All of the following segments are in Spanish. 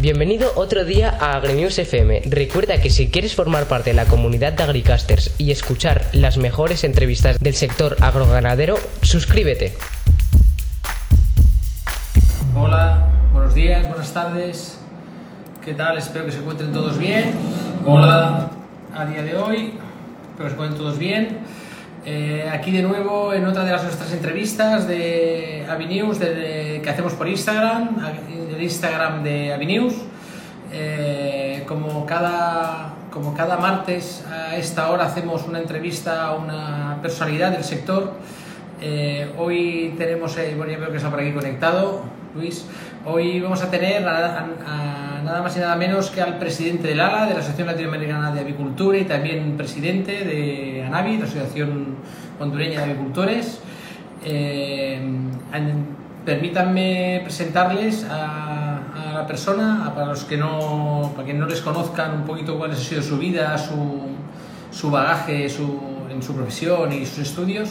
Bienvenido otro día a AgriNews FM. Recuerda que si quieres formar parte de la comunidad de Agricasters y escuchar las mejores entrevistas del sector agroganadero, suscríbete. Hola, buenos días, buenas tardes. ¿Qué tal? Espero que se encuentren todos bien. Hola, a día de hoy. Espero que se encuentren todos bien. Eh, aquí de nuevo en otra de las nuestras entrevistas de Avinews que hacemos por Instagram, Instagram de Avinews. Eh, como, cada, como cada martes a esta hora hacemos una entrevista a una personalidad del sector. Eh, hoy tenemos, bueno, ya veo que está por aquí conectado, Luis. Hoy vamos a tener nada más y nada menos que al presidente del ALA, de la Asociación Latinoamericana de Avicultura, y también presidente de ANAVI, la Asociación Hondureña de Avicultores. Eh, permítanme presentarles a, la persona, para los que no, para que no les conozcan un poquito cuál ha sido su vida, su, su bagaje su, en su profesión y sus estudios.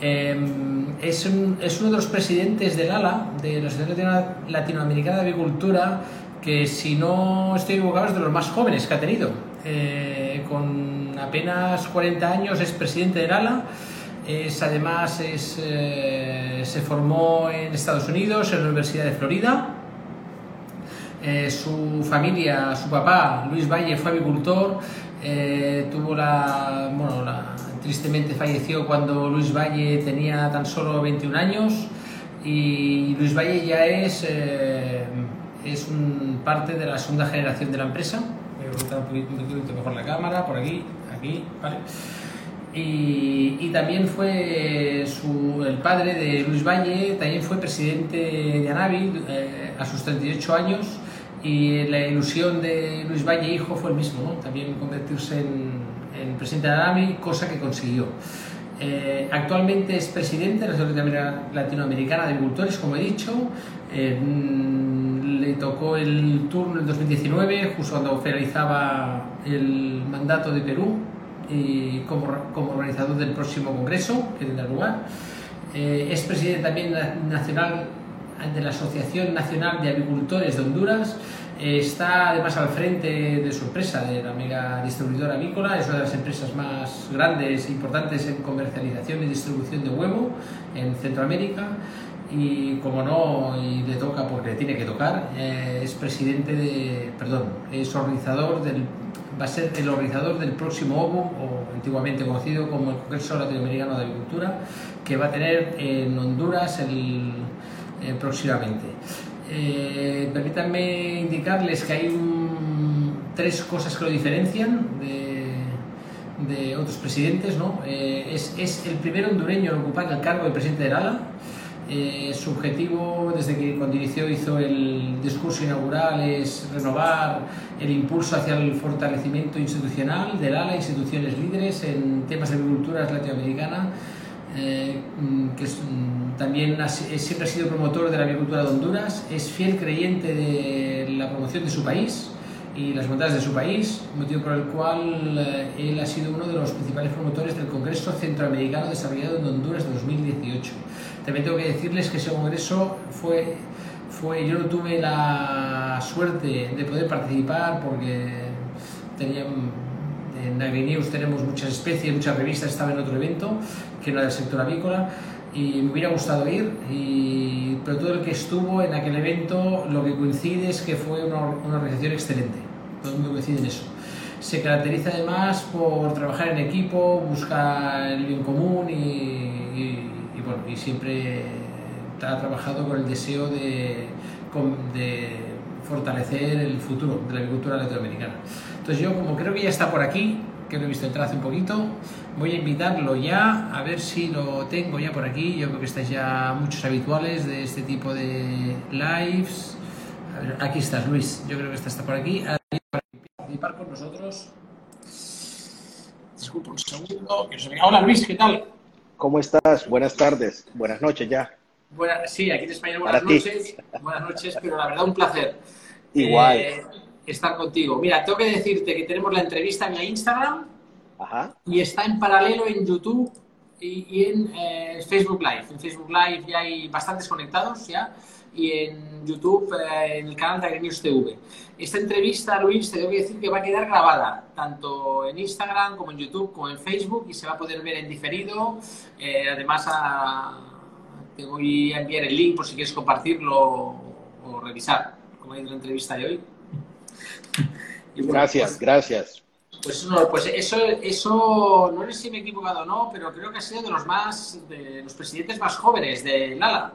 Em, es, es, uno de los presidentes del ALA, de la Asociación Latinoamericana de Avicultura, que si no estoy equivocado es de los más jóvenes que ha tenido. Eh, con apenas 40 años es presidente del ALA. Es, además es, eh, se formó en Estados Unidos, en la Universidad de Florida. Eh, su familia, su papá, Luis Valle, fue avicultor. tuvo la, bueno, la, tristemente falleció cuando Luis Valle tenía tan solo 21 años y Luis Valle ya es, eh, es un parte de la segunda generación de la empresa. Voy a rotar un poquito, mejor la cámara, por aquí, aquí, vale. Y, y, también fue su, el padre de Luis Valle, también fue presidente de Anavi eh, a sus 38 años y la ilusión de Luis Valle hijo fue el mismo, también convertirse en, en presidente de AMI, cosa que consiguió. Eh, actualmente es presidente de la Asociación Latinoamericana de Agricultores, como he dicho. Eh, mm, le tocó el turno en 2019, justo cuando finalizaba el mandato de Perú, y como, como organizador del próximo congreso que tendrá lugar. Eh, es presidente también nacional de la Asociación Nacional de Agricultores de Honduras. Está además al frente de su empresa, de la mega distribuidora avícola, es una de las empresas más grandes e importantes en comercialización y distribución de huevo en Centroamérica. Y como no, y le toca porque le tiene que tocar, eh, es presidente de, perdón, es organizador del, va a ser el organizador del próximo OVO, o antiguamente conocido como el Congreso Latinoamericano de Agricultura, que va a tener en Honduras el, eh, próximamente. Eh, permítanme indicarles que hay tres cosas que lo diferencian de, otros presidentes. ¿no? Eh, es, el primer hondureño en ocupar el cargo de presidente del ALA. Eh, su objetivo, desde que cuando inició hizo el discurso inaugural, es renovar el impulso hacia el fortalecimiento institucional del ALA, instituciones líderes en temas de agricultura latinoamericana eh, mm, que mm, también siempre ha sido promotor de la agricultura de Honduras, es fiel creyente de la promoción de su país y las bondades de su país, motivo por el cual eh, él ha sido uno de los principales promotores del Congreso Centroamericano desarrollado en Honduras de 2018. También tengo que decirles que ese congreso fue, fue yo no tuve la suerte de poder participar porque tenía en AgriNews tenemos muchas especies, muchas revistas, estaba en otro evento que era del sector avícola y me hubiera gustado ir, y, pero todo el que estuvo en aquel evento lo que coincide es que fue una, una organización excelente, todo el mundo coincide en eso. Se caracteriza además por trabajar en equipo, buscar el bien común y, y bueno, y siempre ha trabajado con el deseo de, fortalecer el futuro de la agricultura latinoamericana. Entonces yo como creo que ya está por aquí, que lo he visto entrar hace un poquito, voy a invitarlo ya, a ver si lo tengo ya por aquí. Yo creo que estáis ya muchos habituales de este tipo de lives. Aquí estás, Luis. Yo creo que está, está por aquí. Para participar con nosotros. Disculpa un segundo. Hola, Luis, ¿qué tal? ¿Cómo estás? Buenas tardes. Buenas noches ya. sí, aquí en España buenas noches. Buenas noches, pero la verdad un placer. Igual. Eh, estar contigo. Mira, tengo que decirte que tenemos la entrevista en la Instagram y está en paralelo en YouTube y, en eh, Facebook Live. En Facebook Live ya hay bastantes conectados ya y en YouTube, eh, en el canal de News TV. Esta entrevista, Luis, te debo decir que va a quedar grabada, tanto en Instagram como en YouTube como en Facebook y se va a poder ver en diferido. Eh, además, te voy a enviar el link por si quieres compartirlo o revisar, como hay en la entrevista de hoy. gracias, pues, gracias. Pues, no, pues eso, eso, no sé si me he equivocado o no, pero creo que ha sido de los más, de los presidentes más jóvenes de Lala.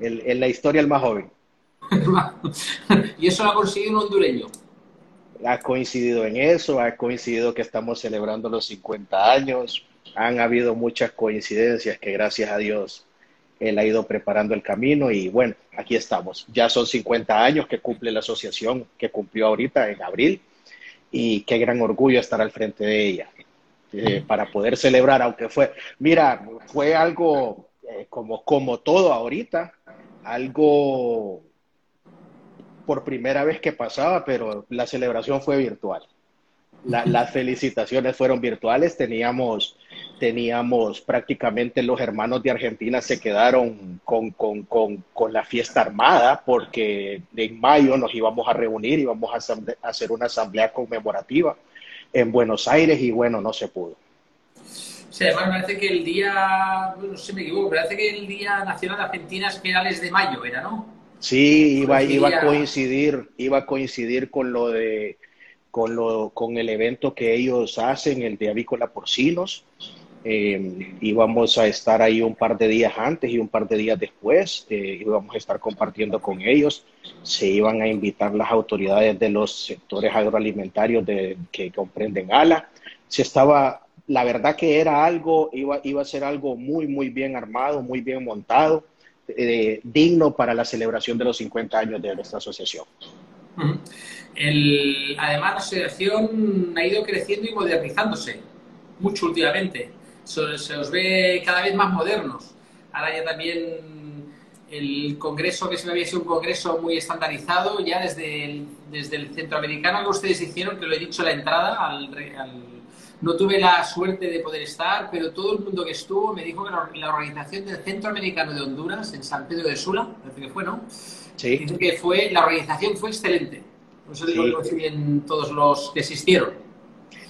En la historia el más joven. y eso lo ha conseguido un hondureño. Ha coincidido en eso, ha coincidido que estamos celebrando los 50 años, han habido muchas coincidencias que gracias a Dios él ha ido preparando el camino y bueno, aquí estamos. Ya son 50 años que cumple la asociación que cumplió ahorita en abril y qué gran orgullo estar al frente de ella eh, para poder celebrar, aunque fue, mira, fue algo eh, como, como todo ahorita, algo por primera vez que pasaba, pero la celebración fue virtual. las felicitaciones fueron virtuales, teníamos, teníamos prácticamente los hermanos de Argentina se quedaron con, con, con, con, la fiesta armada porque en mayo nos íbamos a reunir, íbamos a hacer una asamblea conmemorativa en Buenos Aires y bueno, no se pudo. Sí, además parece que el día, no sé si me equivoco, parece que el Día Nacional de Argentina es finales de mayo, ¿era, no? Sí, iba, iba a coincidir, iba a coincidir con lo de con, lo, con el evento que ellos hacen, el de avícola porcinos. Eh, íbamos a estar ahí un par de días antes y un par de días después. Eh, íbamos a estar compartiendo con ellos. Se iban a invitar las autoridades de los sectores agroalimentarios de, que comprenden ALA. Se estaba, la verdad que era algo, iba, iba a ser algo muy, muy bien armado, muy bien montado, eh, digno para la celebración de los 50 años de nuestra asociación. además, la asociación ha ido creciendo y modernizándose mucho últimamente. Se, se, os ve cada vez más modernos. Ahora ya también el congreso, que se había sido un congreso muy estandarizado, ya desde el, desde el centroamericano que ustedes hicieron, que lo he dicho la entrada, al, no tuve la suerte de poder estar, pero todo el mundo que estuvo me dijo que la, organización del Centroamericano de Honduras, en San Pedro de Sula, parece que fue, ¿no? Sí. Dice que fue, la organización fue excelente. Por eso digo que bien todos los que existieron.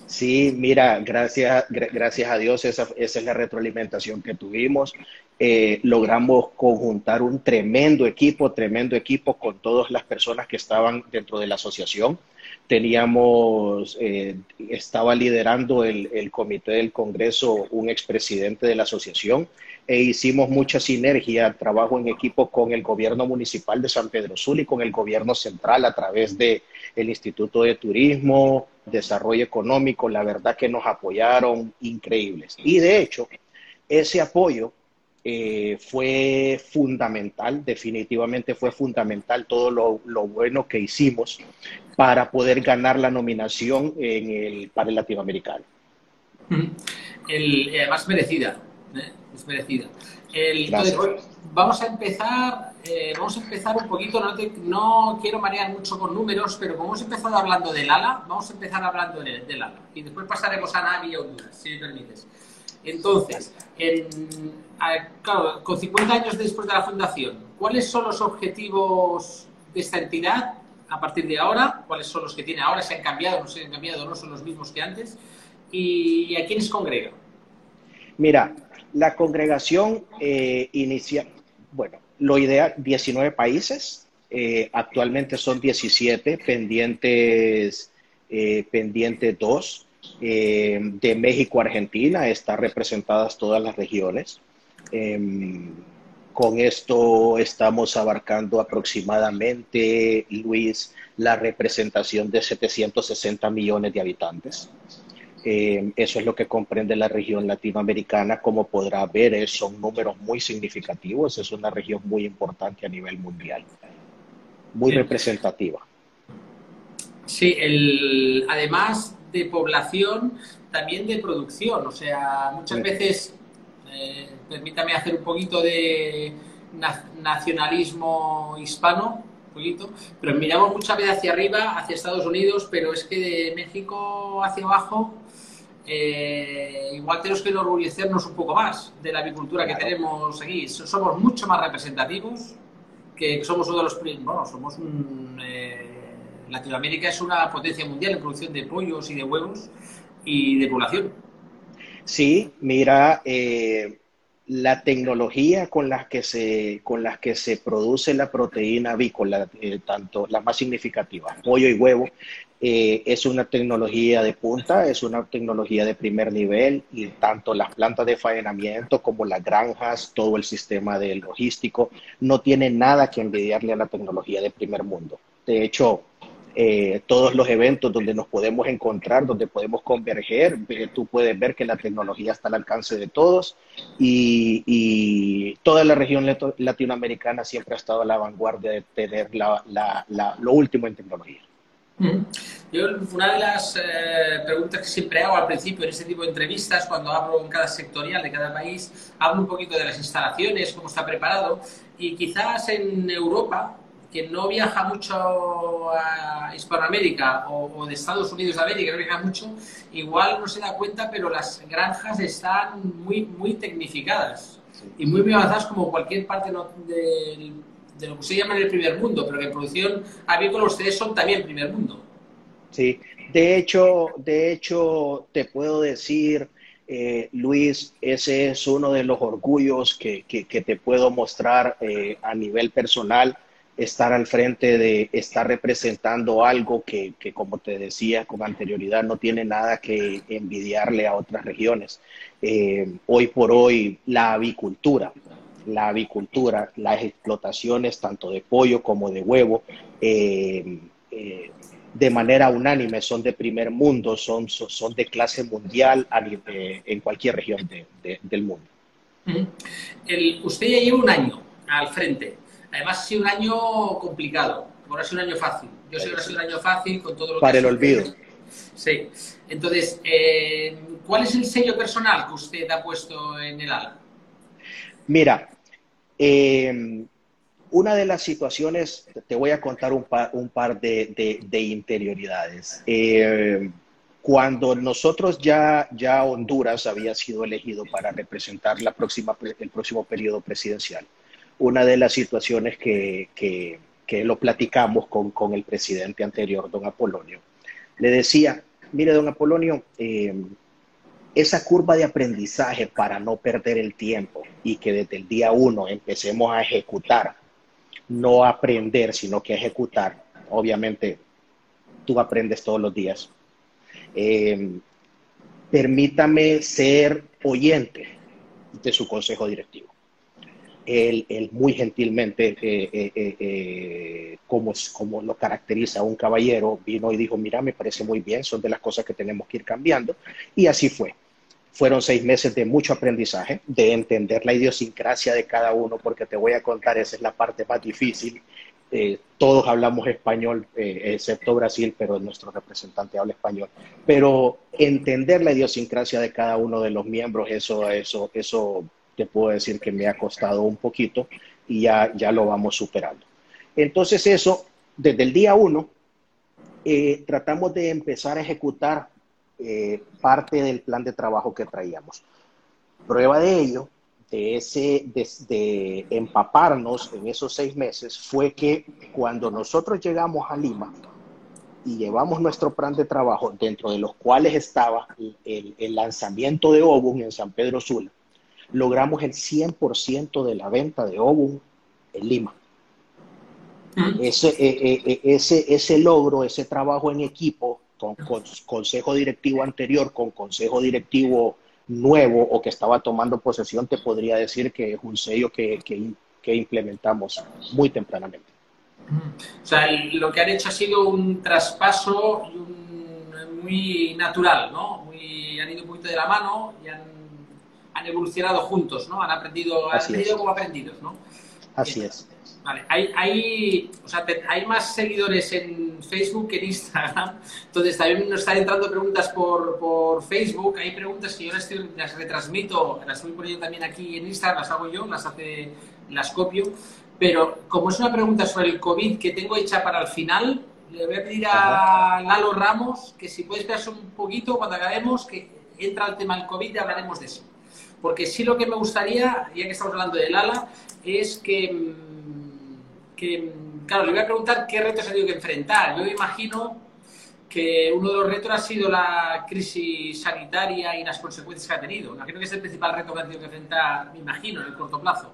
Sí, mira, gracias, gracias a Dios esa, esa es la retroalimentación que tuvimos. Eh, logramos conjuntar un tremendo equipo, tremendo equipo con todas las personas que estaban dentro de la asociación. Teníamos, eh, estaba liderando el, el, comité del Congreso un expresidente de la asociación e hicimos mucha sinergia, trabajo en equipo con el gobierno municipal de San Pedro Sul y con el gobierno central a través de Instituto de Turismo, Desarrollo Económico, la verdad que nos apoyaron increíbles. Y de hecho, ese apoyo eh, fue fundamental, definitivamente fue fundamental todo lo, bueno que hicimos para poder ganar la nominación en el, para el latinoamericano. El, además merecida, ¿eh? es merecida. El, vamos a empezar, eh, vamos a empezar un poquito, no, no, quiero marear mucho con números, pero como hemos empezado hablando del ALA, vamos a empezar hablando del, ALA. Y después pasaremos a Navi y Honduras, si me permites. Entonces, con 50 años después de la fundación, ¿cuáles son los objetivos de esta entidad a partir de ahora? ¿Cuáles son los que tiene ahora? ¿Se han cambiado? ¿No se han cambiado? ¿No son los mismos que antes? ¿Y a quiénes congrega? Mira, la congregación eh, inicia, bueno, lo ideal, 19 países, eh, actualmente son 17, pendientes, eh, pendientes 2. Eh, de México a Argentina, están representadas todas las regiones. Em, con esto estamos abarcando aproximadamente, Luis, la representación de 760 millones de habitantes. Eh, eso es lo que comprende la región latinoamericana. Como podrá ver, son números muy significativos. Es una región muy importante a nivel mundial, muy representativa. Sí, el, además de población, también de producción. O sea, muchas veces, eh, permítame hacer un poquito de nacionalismo hispano, poquito, pero miramos muchas veces hacia arriba, hacia Estados Unidos, pero es que de México hacia abajo eh, igual tenemos que enorgullecernos un poco más de la avicultura que tenemos aquí. Somos mucho más representativos, que somos uno de los... Bueno, somos un... Eh, Latinoamérica es una potencia mundial en producción de pollos y de huevos y de población. Sí, mira, eh, la tecnología con las que se, con las que se produce la proteína avícola, eh, tanto la más significativa, pollo y huevo, eh, es una tecnología de punta, es una tecnología de primer nivel y tanto las plantas de faenamiento como las granjas, todo el sistema de logístico, no tiene nada que envidiarle a la tecnología de primer mundo. De hecho, eh, todos los eventos donde nos podemos encontrar, donde podemos converger. tú puedes ver que la tecnología está al alcance de todos y, toda la región latinoamericana siempre ha estado a la vanguardia de tener lo último en tecnología. Yo, una de las eh, preguntas que siempre hago al principio en este tipo de entrevistas, cuando hablo en cada sectorial de cada país, hablo un poquito de las instalaciones, cómo está preparado, y quizás en Europa que no viaja mucho a Hispanoamérica o, de Estados Unidos de América, no viaja mucho, igual no se da cuenta, pero las granjas están muy, muy tecnificadas y muy, avanzadas como cualquier parte de, lo que se llama el primer mundo, pero que en producción avícola ustedes son también primer mundo. Sí, de hecho, de hecho te puedo decir... Eh, Luis, ese es uno de los orgullos que, que, te puedo mostrar eh, a nivel personal estar al frente de estar representando algo que, como te decía con anterioridad, no tiene nada que envidiarle a otras regiones. Eh, hoy por hoy, la avicultura, la avicultura, las explotaciones tanto de pollo como de huevo, eh, eh, de manera unánime son de primer mundo, son, son de clase mundial en cualquier región del mundo. usted ya lleva un año al frente. Además, ha sido un año complicado. Ahora ha sido un año fácil. Yo sé que ha sido un año fácil con todo lo Para el olvido. Sí. Entonces, eh, ¿cuál es el sello personal que usted ha puesto en el ala? Mira, eh, una de las situaciones, te voy a contar un par, de, interioridades. Eh, cuando nosotros ya, ya Honduras había sido elegido para representar la próxima, el próximo periodo presidencial, una de las situaciones que, lo platicamos con, el presidente anterior, don Apolonio. Le decía, mire, don Apolonio, eh, esa curva de aprendizaje para no perder el tiempo y que desde el día uno empecemos a ejecutar, no aprender, sino que ejecutar, obviamente tú aprendes todos los días. Eh, permítame ser oyente de su consejo directivo él, muy gentilmente, eh, eh, eh, como, como lo caracteriza un caballero, vino y dijo, mira, me parece muy bien, son de las cosas que tenemos que ir cambiando. Y así fue. Fueron seis meses de mucho aprendizaje, de entender la idiosincrasia de cada uno, porque te voy a contar, esa es la parte más difícil. todos hablamos español, excepto Brasil, pero nuestro representante habla español. Pero entender la idiosincrasia de cada uno de los miembros, eso, eso, eso te puedo decir que me ha costado un poquito y ya, ya lo vamos superando. Entonces eso, desde el día uno, eh, tratamos de empezar a ejecutar eh, parte del plan de trabajo que traíamos. Prueba de ello, de, ese, de empaparnos en esos seis meses, fue que cuando nosotros llegamos a Lima, y llevamos nuestro plan de trabajo, dentro de los cuales estaba el, el lanzamiento de Obus en San Pedro Sula, logramos el 100% de la venta de Obum en Lima. Ese, eh, eh, eh, ese, ese logro, ese trabajo en equipo, con, consejo directivo anterior, con consejo directivo nuevo o que estaba tomando posesión, te podría decir que es un sello que, que, implementamos muy tempranamente. O sea, lo que han hecho ha sido un traspaso muy natural, ¿no? Muy, han ido un poquito de la mano y han han evolucionado juntos, ¿no? Han aprendido, han aprendido como aprendidos, ¿no? Así es. Vale, hay, hay, o sea, hay más seguidores en Facebook que en Instagram. Entonces, también nos están entrando preguntas por, por Facebook. Hay preguntas que yo las, las, retransmito, las estoy poniendo también aquí en Instagram, las hago yo, las, hace, las copio. Pero como es una pregunta sobre el COVID que tengo hecha para el final, le voy a pedir a Lalo Ramos que si puede esperarse un poquito cuando acabemos, que entra el tema del COVID hablaremos de eso. Porque sí lo que me gustaría, ya que estamos hablando del ALA, es que, mm, mm, claro, le voy a preguntar qué retos ha tenido que enfrentar. Yo imagino que uno de los retos ha sido la crisis sanitaria y las consecuencias que ha tenido. Imagino que es el principal reto que ha tenido que enfrentar, me imagino, en el corto plazo.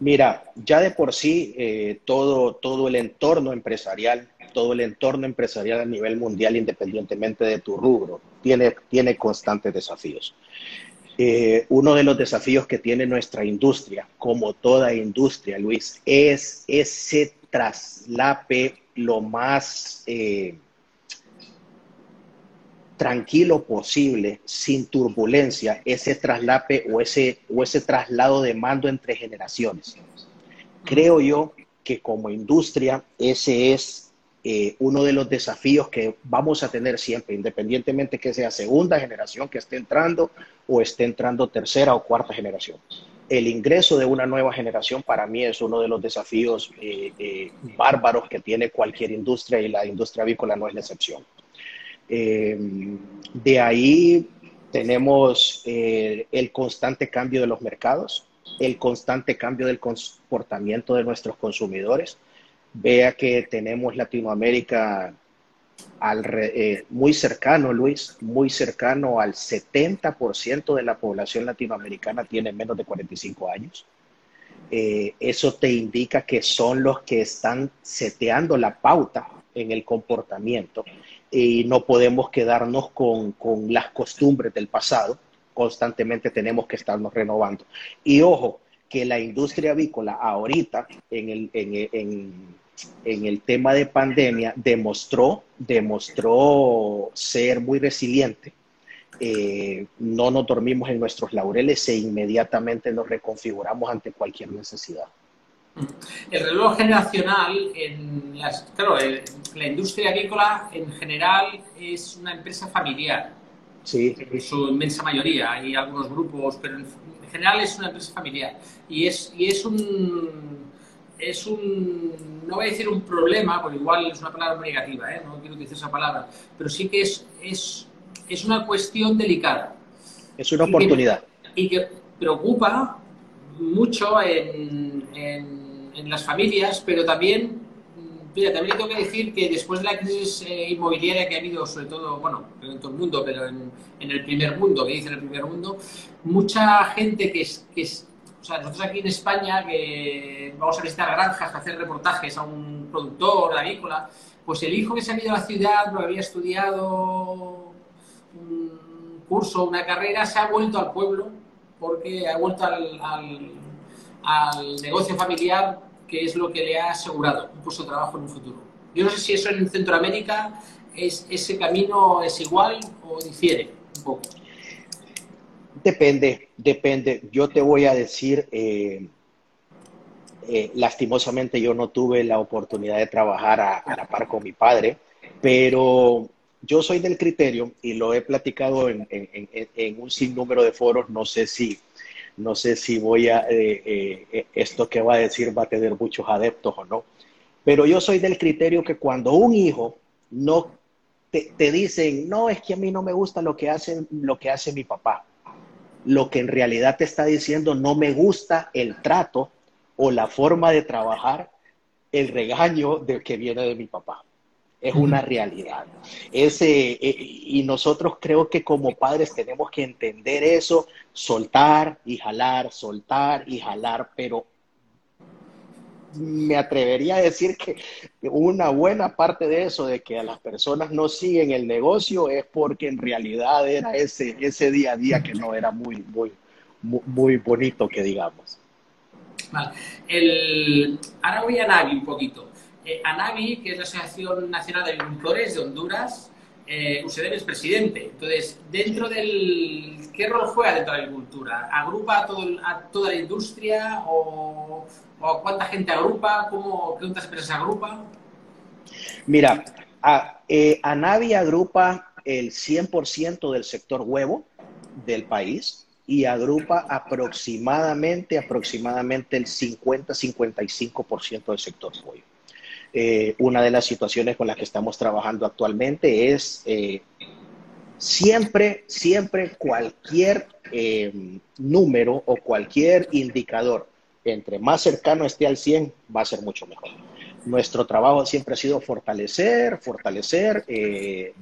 Mira, ya de por sí eh, todo, todo el entorno empresarial, todo el entorno empresarial a nivel mundial, independientemente de tu rubro, tiene, tiene constantes desafíos. Eh, uno de los desafíos que tiene nuestra industria, como toda industria, Luis, es ese traslape lo más eh, tranquilo posible, sin turbulencia, ese traslape o ese, o ese traslado de mando entre generaciones. Creo yo que como industria ese es eh, uno de los desafíos que vamos a tener siempre, independientemente que sea segunda generación que esté entrando o esté entrando tercera o cuarta generación. El ingreso de una nueva generación para mí es uno de los desafíos eh, eh, bárbaros que tiene cualquier industria y la industria avícola no es la excepción. Eh, de ahí tenemos eh, el constante cambio de los mercados, el constante cambio del comportamiento de nuestros consumidores. Vea que tenemos Latinoamérica eh, muy cercano, Luis, muy cercano al 70% de la población latinoamericana tiene menos de 45 años. eso te indica que son los que están seteando la pauta en el comportamiento y no podemos quedarnos con, las costumbres del pasado, constantemente tenemos que estarnos renovando. Y ojo, que la industria avícola ahorita, en el, en, el tema de pandemia, demostró, demostró ser muy resiliente. Eh, no nos dormimos en nuestros laureles e inmediatamente nos reconfiguramos ante cualquier necesidad. El reloj generacional, en las, claro, la industria agrícola en general es una empresa familiar. Sí. En su inmensa mayoría. Hay algunos grupos, pero en, general es una empresa familiar. Y es, y es un. Es un. No voy a decir un problema, porque igual es una palabra muy negativa, ¿eh? no quiero decir esa palabra, pero sí que es, es, es una cuestión delicada. Es una oportunidad. Y que, preocupa mucho en en las familias, pero también, mira, también tengo que decir que después de la crisis eh, inmobiliaria que ha habido, sobre todo, bueno, en todo el mundo, pero en, el primer mundo, que dicen el primer mundo, mucha gente que es, que es, o sea, nosotros aquí en España, que vamos a visitar granjas, a hacer reportajes a un productor avícola, pues el hijo que se ha ido a la ciudad, lo había estudiado un curso, una carrera, se ha vuelto al pueblo porque ha vuelto al, al negocio familiar que es lo que le ha asegurado un puesto de trabajo en un futuro. Yo no sé si eso en Centroamérica es, ese camino es igual o difiere un poco. Depende, depende. Yo te voy a decir, eh, eh, lastimosamente yo no tuve la oportunidad de trabajar a, la par con mi padre, pero yo soy del criterio y lo he platicado en, en un sinnúmero de foros, no sé si no sé si voy a, eh, eh, eh, esto que va a decir va a tener muchos adeptos o no, pero yo soy del criterio que cuando un hijo no te, dicen, no, es que a mí no me gusta lo que, hace, lo que hace mi papá, lo que en realidad te está diciendo, no me gusta el trato o la forma de trabajar, el regaño de que viene de mi papá es una realidad. Ese, eh, y nosotros creo que como padres tenemos que entender eso, soltar y jalar, soltar y jalar, pero me atrevería a decir que una buena parte de eso, de que a las personas no siguen el negocio, es porque en realidad era ese, ese día a día que no era muy, muy, muy, bonito, que digamos. Vale. El, ahora voy a Navi un poquito. Eh, ANAVI, que es la Asociación Nacional de Agricultores de Honduras, eh, es presidente. Entonces, dentro del... ¿Qué rol juega dentro de la agricultura? ¿Agrupa a, toda la industria o, o, cuánta gente agrupa? ¿Cómo, ¿Cuántas empresas agrupa? Mira, a, eh, ANAVI agrupa el 100% del sector huevo del país y agrupa aproximadamente, aproximadamente el 50-55% del sector pollo. Eh, una de las situaciones con las que estamos trabajando actualmente es eh, Siempre, siempre cualquier eh, número o cualquier indicador entre más cercano esté al 100 va a ser mucho mejor. Nuestro trabajo siempre ha sido fortalecer, fortalecer,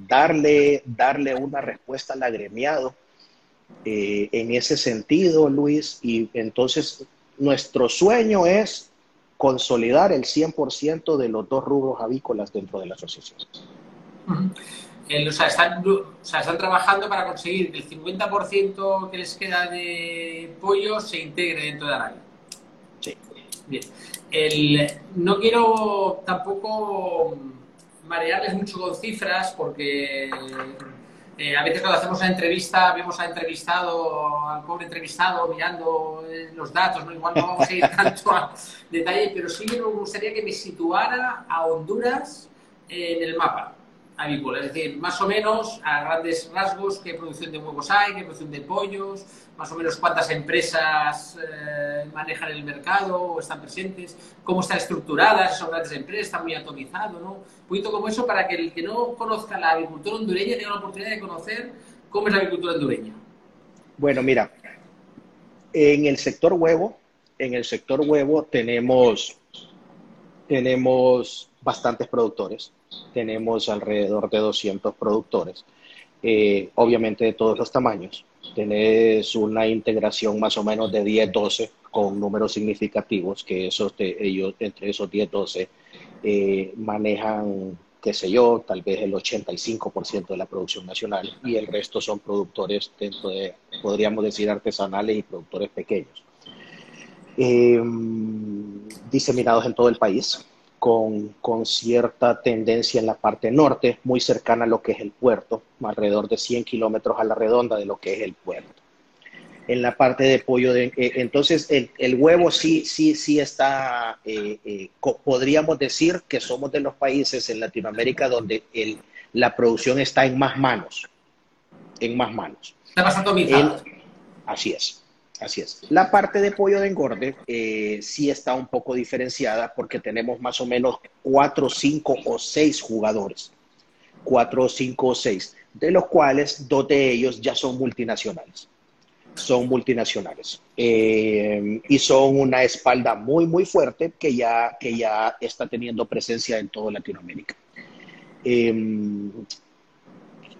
darle, darle una respuesta al agremiado en ese sentido, Luis, y entonces nuestro sueño es consolidar el 100% de los dos rubros avícolas dentro de la asociación. o, sea, están, o, sea, están, trabajando para conseguir que el 50% que les queda de pollo se integre dentro de la Sí. Bien. El, no quiero tampoco marearles mucho con cifras porque eh, a veces cuando hacemos una entrevista, vemos al entrevistado, al pobre entrevistado mirando eh, los datos, ¿no? igual no vamos a ir tanto a detalle, pero sí me gustaría que me situara a Honduras en el mapa avícola, es decir, más o menos a grandes rasgos qué producción de huevos hay, qué producción de pollos, más o menos cuántas empresas eh, manejan el mercado o están presentes, cómo están estructuradas, son grandes empresas, están muy atomizados, ¿no? Un poquito como eso para que el que no conozca la agricultura hondureña tenga la oportunidad de conocer cómo es la agricultura hondureña. Bueno, mira, en el sector huevo, en el sector huevo tenemos, tenemos bastantes productores tenemos alrededor de 200 productores, eh, obviamente de todos los tamaños. Tenés una integración más o menos de 10, 12 con números significativos, que esos de, ellos, entre esos 10, 12 eh, manejan, qué sé yo, tal vez el 85% de la producción nacional y el resto son productores dentro de, podríamos decir, artesanales y productores pequeños. Eh, diseminados en todo el país con, cierta tendencia en la parte norte, muy cercana a lo que es el puerto, alrededor de 100 kilómetros a la redonda de lo que es el puerto. En la parte de pollo, de, eh, entonces el, huevo sí, sí, sí está, eh, eh, podríamos decir que somos de los países en Latinoamérica donde el, la producción está en más manos, en más manos. Está más atomizado. Así es. Así es. La parte de pollo de engorde eh, sí está un poco diferenciada porque tenemos más o menos cuatro, cinco o seis jugadores. Cuatro, cinco o seis, de los cuales dos de ellos ya son multinacionales. Son multinacionales. Eh, y son una espalda muy, muy fuerte que ya, que ya está teniendo presencia en toda Latinoamérica. Eh,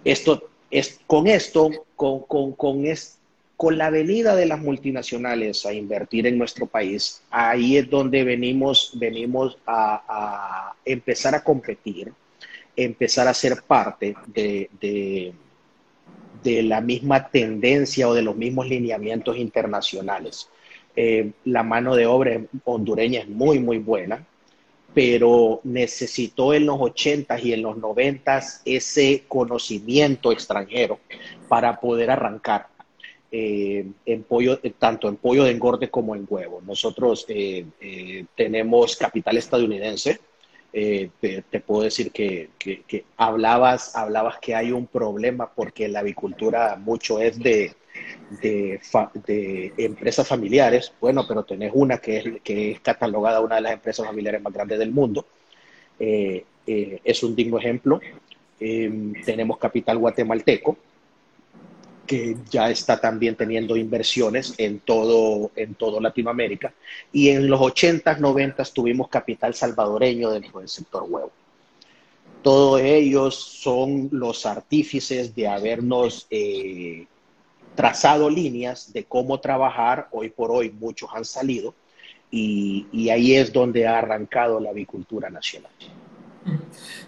esto es, con esto, con, con, con este con la venida de las multinacionales a invertir en nuestro país, ahí es donde venimos, venimos a, empezar a competir, empezar a ser parte de, la misma tendencia o de los mismos lineamientos internacionales. Eh, la mano de obra hondureña es muy, muy buena, pero necesitó en los 80s y en los 90s ese conocimiento extranjero para poder arrancar eh, en pollo, eh, tanto en pollo de engorde como en huevo. Nosotros eh, tenemos capital estadounidense. Te, puedo decir que, hablabas, hablabas que hay un problema porque la avicultura mucho es de, de, empresas familiares. Bueno, pero tenés una que es, que es catalogada una de las empresas familiares más grandes del mundo. es un digno ejemplo. tenemos capital guatemalteco, que ya está también teniendo inversiones en todo, en todo Latinoamérica. Y en los 80s, 90 tuvimos capital salvadoreño dentro del sector huevo. Todos ellos son los artífices de habernos eh, trazado líneas de cómo trabajar. Hoy por hoy muchos han salido y, y ahí es donde ha arrancado la avicultura nacional.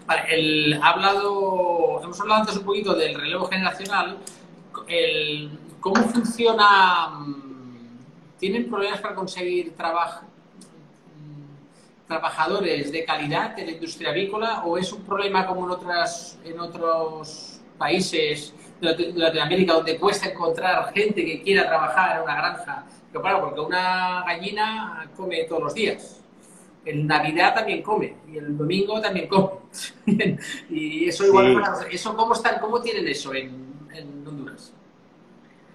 Vale, el, hablado, hemos hablado antes un poquito del relevo generacional, ¿cómo funciona? Mm, ¿Tienen problemas para conseguir mm, trabajadores de calidad en la industria avícola o es un problema como en, otras, en otros países de Latinoamérica donde cuesta encontrar gente que quiera trabajar en una granja? Pero claro, porque una gallina come todos los días. En Navidad también come y el domingo también come. y eso igual, eso cómo están, cómo tienen eso en,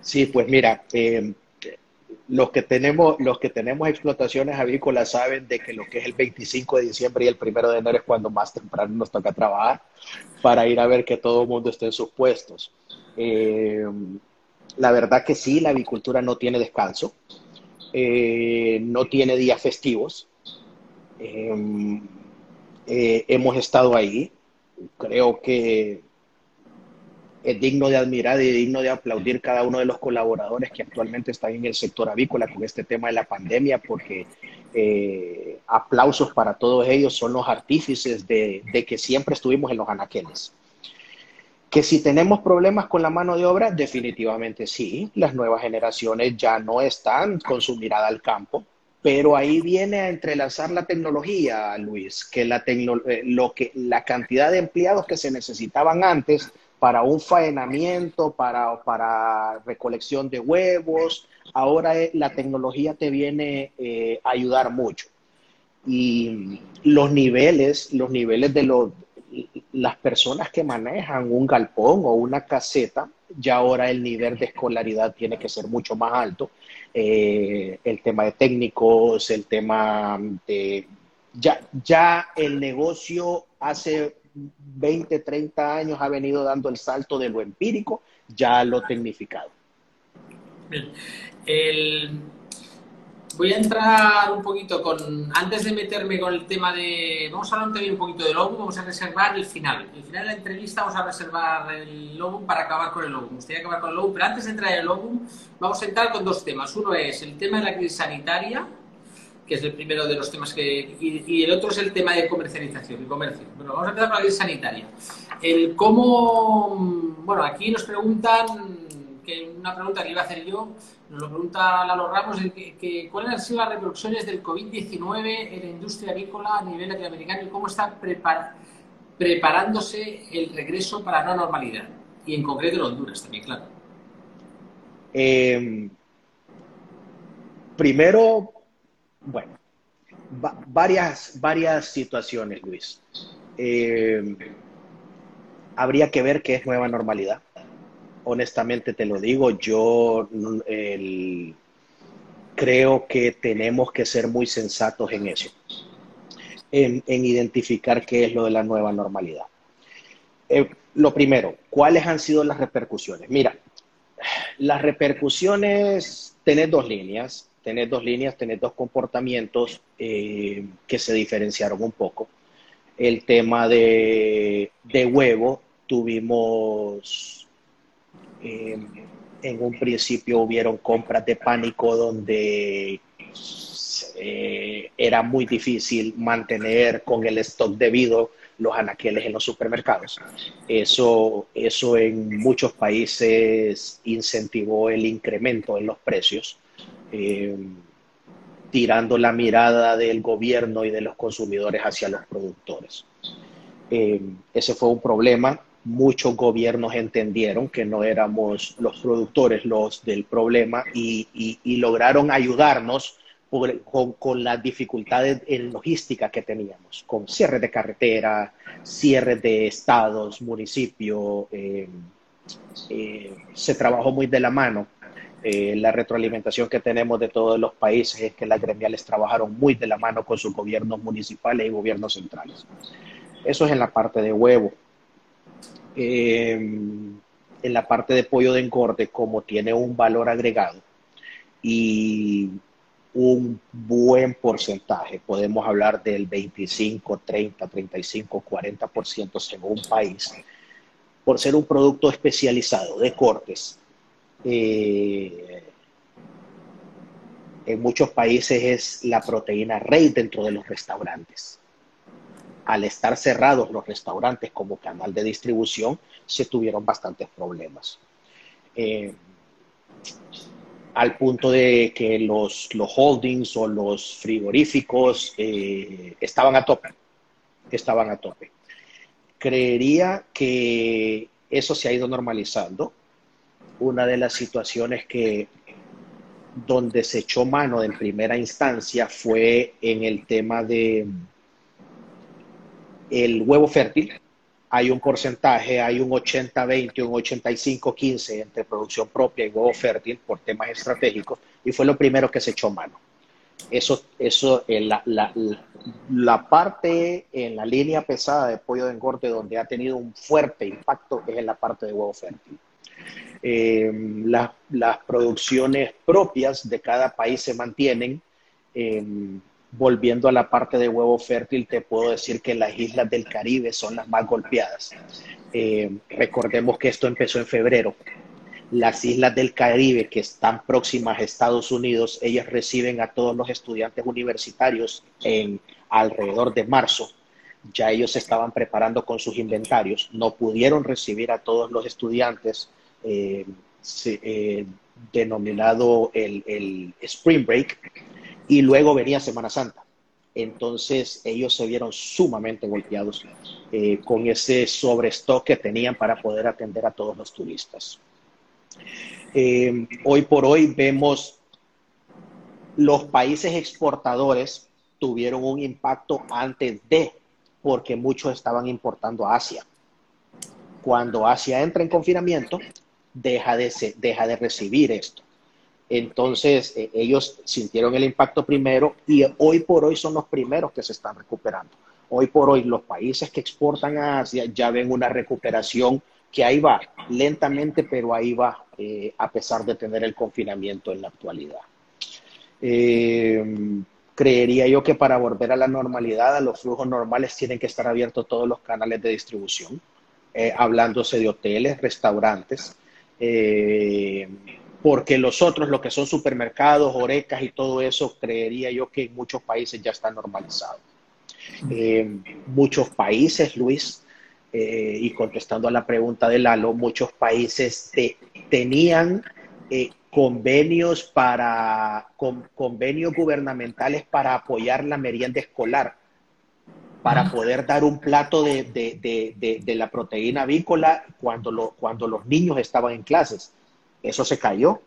Sí, pues mira, eh, los que tenemos los que tenemos explotaciones avícolas saben de que lo que es el 25 de diciembre y el 1 de enero es cuando más temprano nos toca trabajar para ir a ver que todo el mundo esté en sus puestos. Eh, la verdad que sí, la avicultura no tiene descanso, eh, no tiene días festivos. Hemos estado ahí. Creo que es digno de admirar y digno de aplaudir cada uno de los colaboradores que actualmente están en el sector avícola con este tema de la pandemia, porque eh, aplausos para todos ellos, son los artífices de, que siempre estuvimos en los anaqueles. Que si tenemos problemas con la mano de obra, definitivamente sí. Las nuevas generaciones ya no están con su mirada al campo, pero ahí viene a entrelazar la tecnología, Luis, que la, eh, lo que, la cantidad de empleados que se necesitaban antes para un faenamiento, para, para recolección de huevos, ahora eh, la tecnología te viene eh, a ayudar mucho. Y los niveles, los niveles de los, las personas que manejan un galpón o una caseta, ya ahora el nivel de escolaridad tiene que ser mucho más alto. Eh, el tema de técnicos, el tema de... Ya, ya el negocio hace 20, 30 años ha venido dando el salto de lo empírico ya lo tecnificado. El, voy a entrar un poquito con, antes de meterme con el tema de, vamos a hablar también un poquito del logo, vamos a reservar el final. El final de la entrevista vamos a reservar el logo para acabar con el logo. Me gustaría acabar con el logo, pero antes de entrar en el logo, vamos a entrar con dos temas. Uno es el tema de la crisis sanitaria, que es el primero de los temas que... Y, el otro es el tema de comercialización, de comercio. Bueno, vamos a empezar con la crisis sanitaria. El cómo... Bueno, aquí nos preguntan, que una pregunta que iba a hacer yo, nos lo pregunta Lalo Ramos, que, ¿cuáles han sido las repercusiones del COVID-19 en la industria avícola a nivel latinoamericano y cómo está preparándose el regreso para la normalidad? Y en concreto en Honduras también, claro. Em, primero, bueno, varias, varias situaciones, Luis. Em, habría que ver qué es nueva normalidad honestamente te lo digo, yo creo que tenemos que ser muy sensatos en eso, en, identificar qué es lo de la nueva normalidad. Eh, lo primero, ¿cuáles han sido las repercusiones? Mira, las repercusiones, tenés dos líneas, tenés dos líneas, tenés dos comportamientos eh, que se diferenciaron un poco. El tema de, de huevo, tuvimos en un principio hubieron compras de pánico donde eh, era muy difícil mantener con el stock debido los anaqueles en los supermercados. Eso, eso en muchos países incentivó el incremento en los precios, eh, tirando la mirada del gobierno y de los consumidores hacia los productores. Eh, ese fue un problema muchos gobiernos entendieron que no éramos los productores los del problema y, lograron ayudarnos con, las dificultades en logística que teníamos, con cierres de carretera, cierres de estados, municipios. Eh, eh, se trabajó muy de la mano. Eh, la retroalimentación que tenemos de todos los países es que las gremiales trabajaron muy de la mano con sus gobiernos municipales y gobiernos centrales. Eso es en la parte de huevo. Em, en la parte de pollo de engorde, como tiene un valor agregado y un buen porcentaje, podemos hablar del 25, 30, 35, 40% según país, por ser un producto especializado de cortes. Eh, en muchos países es la proteína rey dentro de los restaurantes al estar cerrados los restaurantes como canal de distribución, se tuvieron bastantes problemas. Eh, al punto de que los, los holdings o los frigoríficos eh, estaban a tope, estaban a tope. Creería que eso se ha ido normalizando. Una de las situaciones que donde se echó mano en primera instancia fue en el tema de, el huevo fértil, hay un porcentaje, hay un 80-20, un 85-15 entre producción propia y huevo fértil por temas estratégicos, y fue lo primero que se echó mano. Eso, eso eh, la, la, la, parte en la línea pesada de pollo de engorde donde ha tenido un fuerte impacto es en la parte de huevo fértil. Eh, las producciones propias de cada país se mantienen. Eh, volviendo a la parte de huevo fértil, te puedo decir que las islas del Caribe son las más golpeadas. recordemos que esto empezó en febrero. Las islas del Caribe que están próximas a Estados Unidos, ellas reciben a todos los estudiantes universitarios en alrededor de marzo ya ellos se estaban preparando con sus inventarios, no pudieron recibir a todos los estudiantes eh, eh, denominado el, Spring Break y luego venía Semana Santa. Entonces ellos se vieron sumamente golpeados eh, con ese sobrestock que tenían para poder atender a todos los turistas. hoy por hoy vemos los países exportadores tuvieron un impacto antes de porque muchos estaban importando a Asia. Cuando Asia entra en confinamiento, deja de, deja de recibir esto. Entonces, eh, ellos sintieron el impacto primero y hoy por hoy son los primeros que se están recuperando. Hoy por hoy los países que exportan a Asia ya ven una recuperación que ahí va, lentamente, pero ahí va, eh, a pesar de tener el confinamiento en la actualidad. Eh, creería yo que para volver a la normalidad, a los flujos normales, tienen que estar abiertos todos los canales de distribución, eh, hablándose de hoteles, restaurantes, eh, porque los otros, lo que son supermercados, orecas y todo eso, creería yo que en muchos países ya está normalizado. Eh, muchos países, Luis, y contestando a la pregunta de Lalo, muchos países tenían convenios para convenios gubernamentales para apoyar la merienda escolar, para poder dar un plato de, la proteína avícola cuando, cuando los niños estaban en clases. Eso se cayó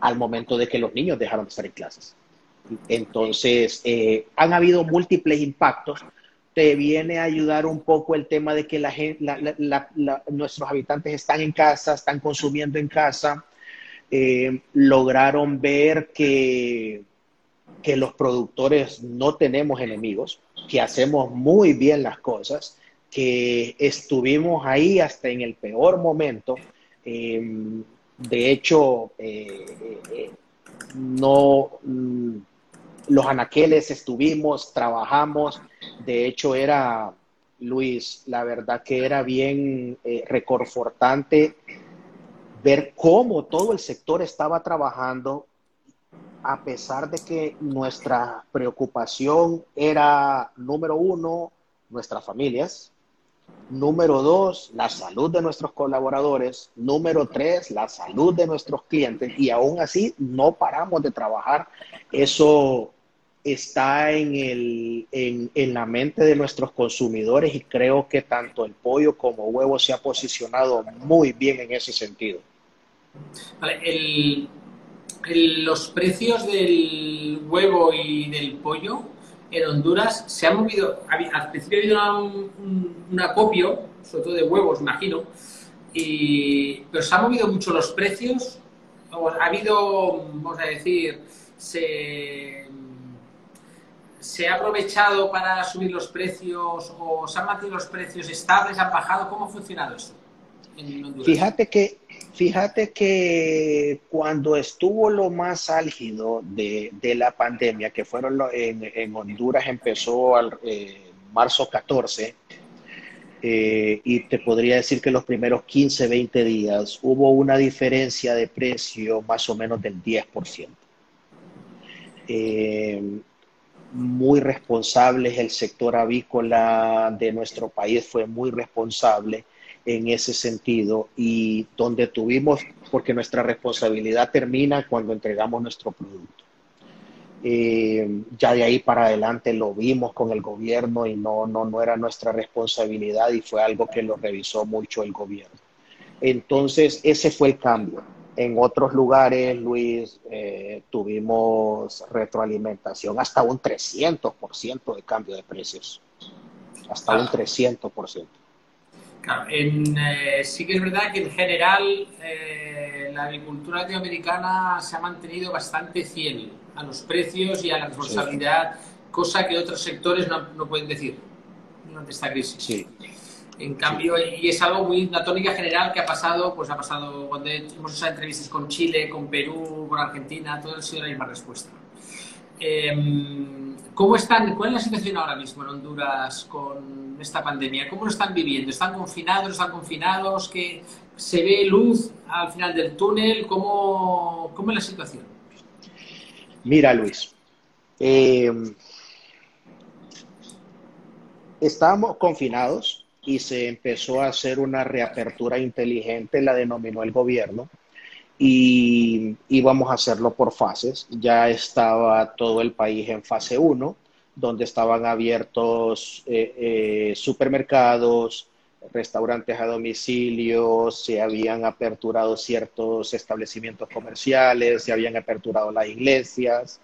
al momento de que los niños dejaron de estar en clases. Entonces, eh, han habido múltiples impactos. Te viene a ayudar un poco el tema de que la, nuestros habitantes están en casa, están consumiendo en casa, eh, lograron ver que, que los productores no tenemos enemigos, que hacemos muy bien las cosas, que estuvimos ahí hasta en el peor momento. Em, de hecho, eh, eh, no mm, los anaqueles estuvimos, trabajamos. De hecho, era Luis, la verdad que era bien reconfortante ver cómo todo el sector estaba trabajando a pesar de que nuestra preocupación era, número uno, nuestras familias, número dos, la salud de nuestros colaboradores, número tres, la salud de nuestros clientes, y aún así no paramos de trabajar. Eso está en, el, en, en la mente de nuestros consumidores y creo que tanto el pollo como huevo se ha posicionado muy bien en ese sentido. Vale, los precios del huevo y del pollo en Honduras se han movido. Al principio ha habido un, acopio, sobre todo de huevos, imagino, y, pero se han movido mucho los precios. Ha habido, vamos a decir, se, se ha aprovechado para subir los precios o se han mantenido los precios estables, han bajado. ¿Cómo ha funcionado esto? Fíjate que, fíjate que cuando estuvo lo más álgido de, la pandemia, que fueron en, Honduras, empezó al eh, marzo 14, eh, y te podría decir que los primeros 15, 20 días hubo una diferencia de precio más o menos del 10%. Eh, muy responsables, el sector avícola de nuestro país fue muy responsable en ese sentido y donde tuvimos, porque nuestra responsabilidad termina cuando entregamos nuestro producto. Eh, ya de ahí para adelante lo vimos con el gobierno y no, no, no era nuestra responsabilidad y fue algo que lo revisó mucho el gobierno. Entonces, ese fue el cambio. En otros lugares, Luis, eh, tuvimos retroalimentación hasta un 300% de cambio de precios. Hasta un 300%. En, eh, sí que es verdad que en general eh, la agricultura latinoamericana se ha mantenido bastante fiel a los precios y a la responsabilidad, cosa que otros sectores no, pueden decir durante esta crisis. Sí. En cambio, y es algo muy, una tónica general que ha pasado, pues ha pasado cuando hemos hecho entrevistas con Chile, con Perú, con Argentina, todo ha sido la misma respuesta. Em, ¿Cómo están, ¿Cuál es la situación ahora mismo en Honduras con esta pandemia? ¿Cómo lo están viviendo? ¿Están confinados? ¿Están confinados? ¿Que ¿Se ve luz al final del túnel? ¿Cómo, cómo es la situación? Mira, Luis, em, estábamos confinados y se empezó a hacer una reapertura inteligente, la denominó el gobierno, y íbamos a hacerlo por fases. Ya estaba todo el país en fase 1, donde estaban abiertos eh, eh, supermercados, restaurantes a domicilio, se habían aperturado ciertos establecimientos comerciales, se habían aperturado las iglesias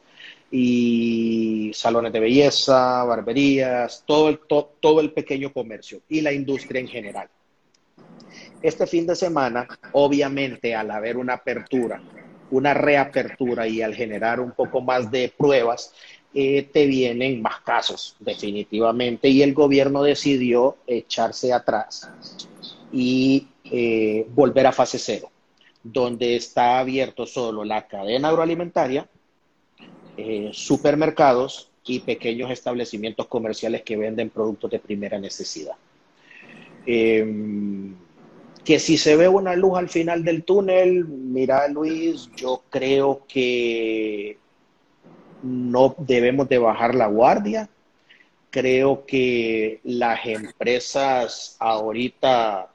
y salones de belleza, barberías, todo el, todo el pequeño comercio y la industria en general. Este fin de semana, obviamente, al haber una apertura, una reapertura y al generar un poco más de pruebas, eh, te vienen más casos, definitivamente, y el gobierno decidió echarse atrás y eh, volver a fase cero, donde está abierto solo la cadena agroalimentaria, eh, supermercados y pequeños establecimientos comerciales que venden productos de primera necesidad. Que si se ve una luz al final del túnel, mira Luis, yo creo que no debemos de bajar la guardia. Creo que las empresas ahorita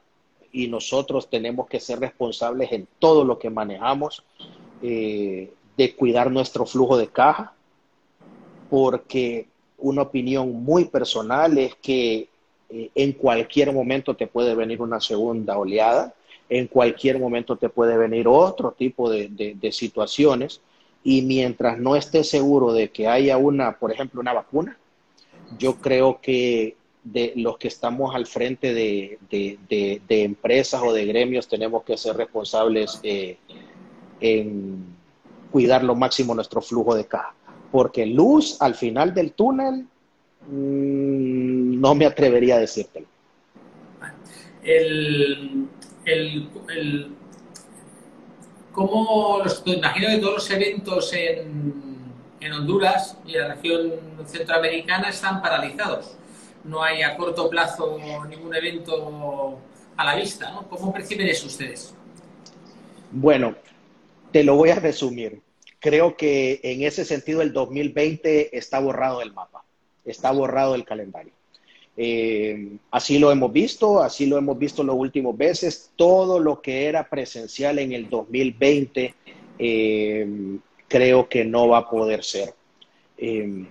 y nosotros tenemos que ser responsables en todo lo que manejamos eh, de cuidar nuestro flujo de caja, porque una opinión muy personal es que eh, en cualquier momento te puede venir una segunda oleada, en cualquier momento te puede venir otro tipo de, situaciones y mientras no esté seguro de que haya una, por ejemplo, una vacuna, yo creo que de los que estamos al frente de, empresas o de gremios tenemos que ser responsables eh, en cuidar lo máximo nuestro flujo de caja. Porque luz al final del túnel Mm, no me atrevería a decírtelo. El, el, ¿Cómo los, imagino que todos los eventos en, en Honduras y la región centroamericana están paralizados? No hay a corto plazo ningún evento a la vista, ¿no? ¿Cómo perciben eso ustedes? Bueno, te lo voy a resumir. Creo que en ese sentido el 2020 está borrado del mapa está borrado el calendario. Eh, así lo hemos visto, así lo hemos visto las últimas veces. Todo lo que era presencial en el 2020 eh, creo que no va a poder ser. Eh,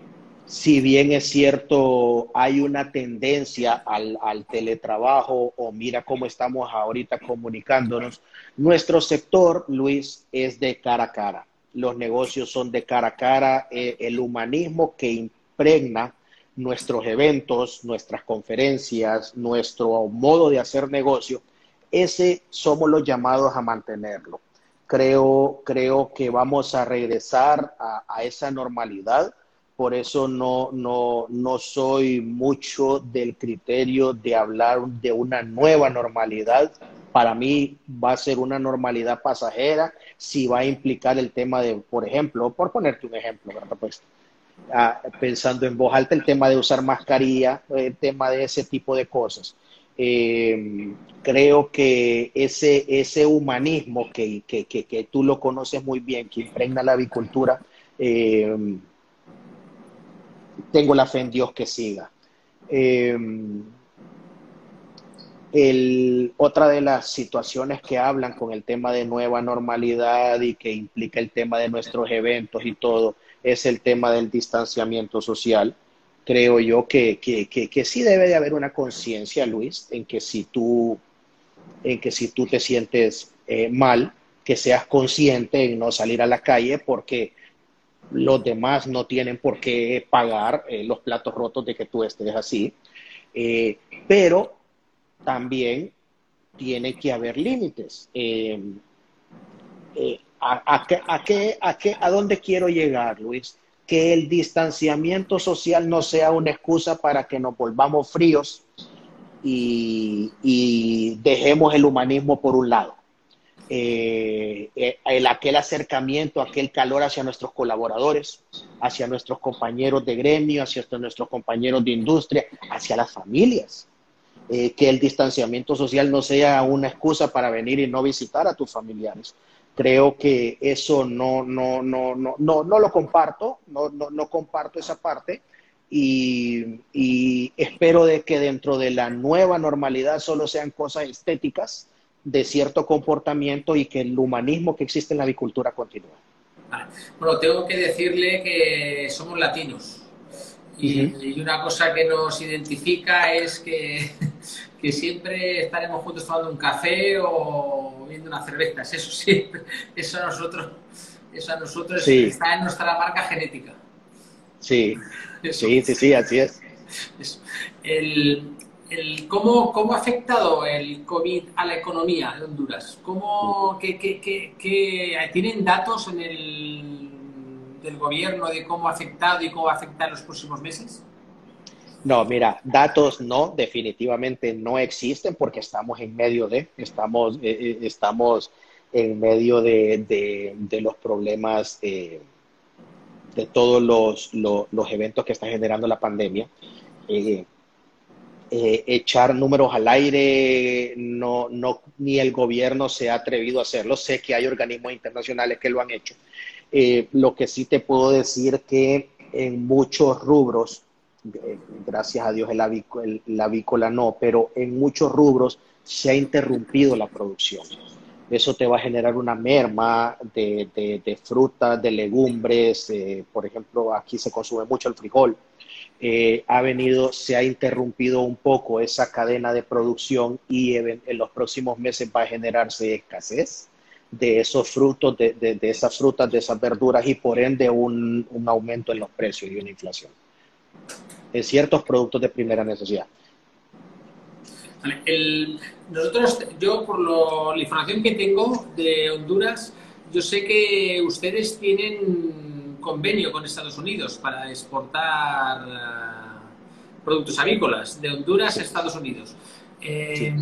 si bien es cierto, hay una tendencia al, teletrabajo o mira cómo estamos ahorita comunicándonos, nuestro sector, Luis, es de cara a cara. Los negocios son de cara a cara. el humanismo que impregna nuestros eventos, nuestras conferencias, nuestro modo de hacer negocio, ese somos los llamados a mantenerlo. Creo, creo que vamos a regresar a, esa normalidad. Por eso no, no, no soy mucho del criterio de hablar de una nueva normalidad. Para mí va a ser una normalidad pasajera si va a implicar el tema de, por ejemplo, por ponerte un ejemplo, ¿verdad? Pues, pensando en voz alta el tema de usar mascarilla, el tema de ese tipo de cosas. Eh, creo que ese, ese humanismo que, que, que, tú lo conoces muy bien, que impregna la avicultura, eh, tengo la fe en Dios que siga. Eh, otra de las situaciones que hablan con el tema de nueva normalidad y que implica el tema de nuestros eventos y todo, es el tema del distanciamiento social. Creo yo que, que, que, sí debe de haber una conciencia, Luis, en que si tú, en que si tú te sientes eh, mal, que seas consciente en no salir a la calle porque los demás no tienen por qué pagar eh, los platos rotos de que tú estés así. Eh, pero también tiene que haber límites. ¿A, qué, a, qué, a, qué, ¿A dónde quiero llegar, Luis? Que el distanciamiento social no sea una excusa para que nos volvamos fríos y, dejemos el humanismo por un lado. Eh, eh, el, aquel acercamiento, aquel calor hacia nuestros colaboradores, hacia nuestros compañeros de gremio, hacia nuestros compañeros de industria, hacia las familias. Eh, que el distanciamiento social no sea una excusa para venir y no visitar a tus familiares. Creo que eso no, no, no, no, no, no lo comparto, no, no, no comparto esa parte y, espero de que dentro de la nueva normalidad solo sean cosas estéticas de cierto comportamiento y que el humanismo que existe en la avicultura continúe. Bueno, tengo que decirle que somos latinos y, una cosa que nos identifica es que, que, siempre estaremos juntos tomando un café o viendo una cerveza. Eso siempre, eso a nosotros, eso a nosotros está en nuestra marca genética. Sí, sí, sí, sí, así es. El, el, ¿cómo, ¿Cómo ha afectado el COVID a la economía de Honduras? ¿Cómo, qué, qué, qué, ¿Tienen datos en el, del gobierno de cómo ha afectado y cómo va a afectar los próximos meses? No, mira, datos no, definitivamente no existen porque estamos en medio de, estamos, eh, eh, estamos en medio de, de, los problemas de todos los, los, eventos que está generando la pandemia. Eh, echar números al aire, no, no, ni el gobierno se ha atrevido a hacerlo. Sé que hay organismos internacionales que lo han hecho. Eh, lo que sí te puedo decir que en muchos rubros, gracias a Dios el avícola no, pero en muchos rubros se ha interrumpido la producción eso te va a generar una merma de, de, frutas, de legumbres, eh, por ejemplo, aquí se consume mucho el frijol. Eh, ha venido, se ha interrumpido un poco esa cadena de producción y en, los próximos meses va a generarse escasez de esos frutos, de, de, esas frutas, de esas verduras y por ende un, un aumento en los precios y una inflación en ciertos productos de primera necesidad. El, nosotros, yo por la información que tengo de Honduras, yo sé que ustedes tienen convenio con Estados Unidos para exportar eh, productos avícolas de Honduras a Estados Unidos. Eh,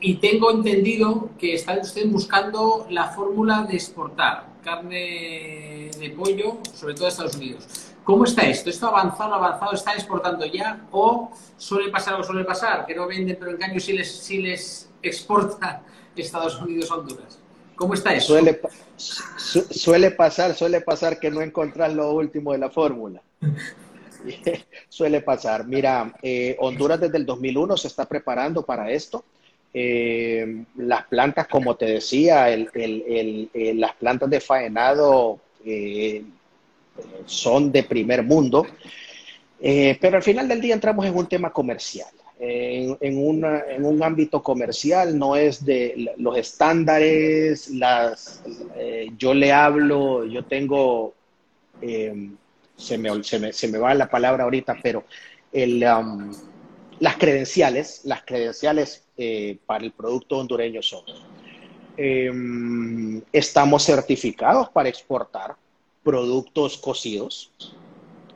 y tengo entendido que están ustedes buscando la fórmula de exportar carne de pollo, sobre todo a Estados Unidos. ¿Cómo está esto? ¿Esto avanzado, avanzado? ¿Están exportando ya? ¿O suele pasar o suele pasar? Que no venden, pero en cambio sí les, sí les exporta Estados Unidos a Honduras. ¿Cómo está eso? Suele, suele pasar, suele pasar que no encontrás lo último de la fórmula. suele pasar. Mira, eh, Honduras desde el 2001 se está preparando para esto. Eh, las plantas, como te decía, el, las plantas de faenado eh, son de primer mundo, eh, pero al final del día entramos en un tema comercial. En, en, un ámbito comercial no es de los estándares, las, eh, yo le hablo, yo tengo, eh, se, me, se, me, va la palabra ahorita, pero el, las credenciales, las credenciales para el producto hondureño son, estamos certificados para exportar, productos cocidos,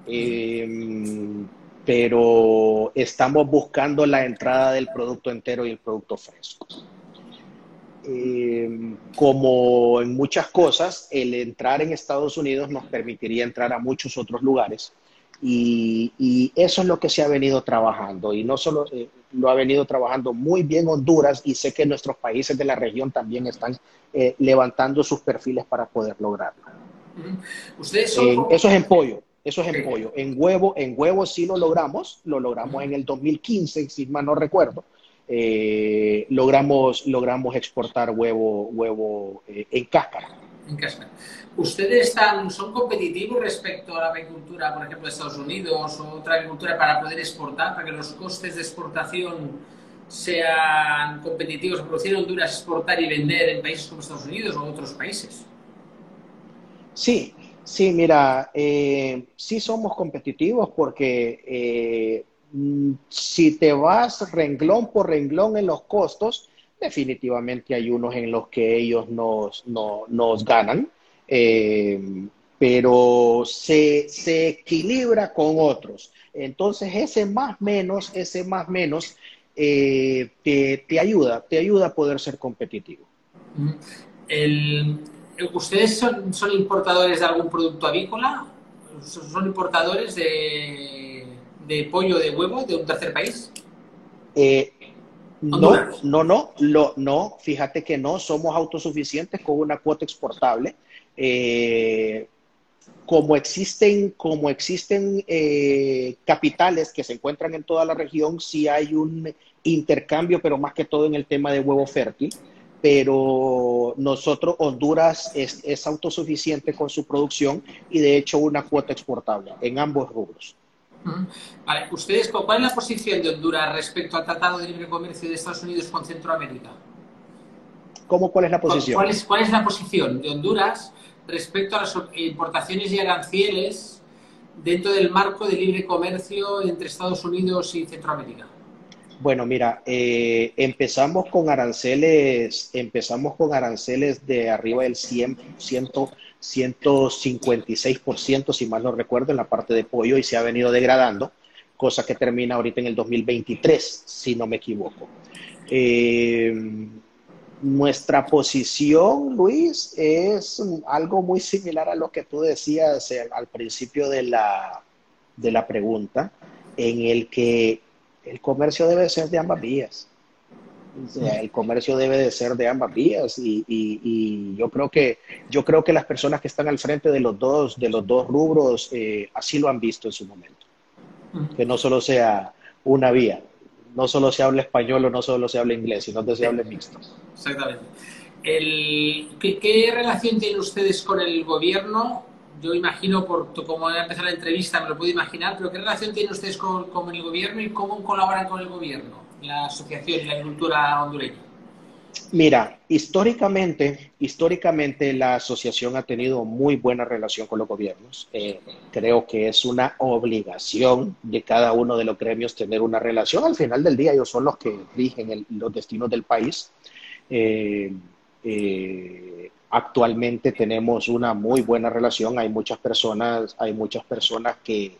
em, pero estamos buscando la entrada del producto entero y el producto fresco. Em, como en muchas cosas, el entrar en Estados Unidos nos permitiría entrar a muchos otros lugares y, eso es lo que se ha venido trabajando y no solo eh, lo ha venido trabajando muy bien Honduras y sé que nuestros países de la región también están eh, levantando sus perfiles para poder lograrlo. Ustedes eso es en pollo, eso es en pollo. En huevo, en huevo sí lo logramos, lo logramos en el 2015, si mal no recuerdo. Eh, logramos, logramos exportar huevo, huevo eh, en cáscara. En cáscara. ¿Ustedes están, son competitivos respecto a la agricultura, por ejemplo, de Estados Unidos o otra agricultura para poder exportar, para que los costes de exportación sean competitivos, producir en Honduras, exportar y vender en países como Estados Unidos o otros países? Sí, sí, mira, eh, sí somos competitivos porque eh, mm, si te vas renglón por renglón en los costos, definitivamente hay unos en los que ellos nos, nos ganan, eh, pero se, se, equilibra con otros. Entonces, ese más menos, ese más menos eh, te, ayuda, te ayuda a poder ser competitivo. ¿Ustedes son, son, importadores de algún producto avícola? ¿Son importadores de, de pollo, de huevo de un tercer país? Eh, no, no, no, lo, no, fíjate que no, somos autosuficientes con una cuota exportable. Eh, como existen, como existen eh, capitales que se encuentran en toda la región, sí hay un intercambio, pero más que todo en el tema de huevo fértil. Pero nosotros, Honduras es, es autosuficiente con su producción y de hecho una cuota exportable en ambos rubros. Vale, ¿ustedes cuál es la posición de Honduras respecto al Tratado de Libre Comercio de Estados Unidos con Centroamérica? ¿Cómo cuál es la posición? ¿Cuál es, cuál es la posición de Honduras respecto a las importaciones y arancieles dentro del marco de libre comercio entre Estados Unidos y Centroamérica? Bueno, mira, eh, empezamos con aranceles, empezamos con aranceles de arriba del 100, 156%, si mal no recuerdo, en la parte de pollo y se ha venido degradando, cosa que termina ahorita en el 2023, si no me equivoco. Eh, nuestra posición, Luis, es algo muy similar a lo que tú decías eh, al principio de la, de la pregunta, en el que el comercio debe ser de ambas vías. El comercio debe de ser de ambas vías y, yo creo que yo creo que las personas que están al frente de los dos de los dos rubros eh, así lo han visto en su momento. Que no solo sea una vía no solo se habla español o no solo se habla inglés sino que se hable mixto. Exactamente. ¿qué, relación tienen ustedes con el gobierno yo imagino por cómo ha empezado la entrevista me lo puedo imaginar pero qué relación tienen ustedes con, con el gobierno y cómo colaboran con el gobierno la asociación y la agricultura hondureña? Mira, históricamente, históricamente la asociación ha tenido muy buena relación con los gobiernos. Eh, creo que es una obligación de cada uno de los gremios tener una relación. Al final del día ellos son los que rigen los destinos del país. Eh, eh, actualmente tenemos una muy buena relación. Hay muchas personas, hay muchas personas que,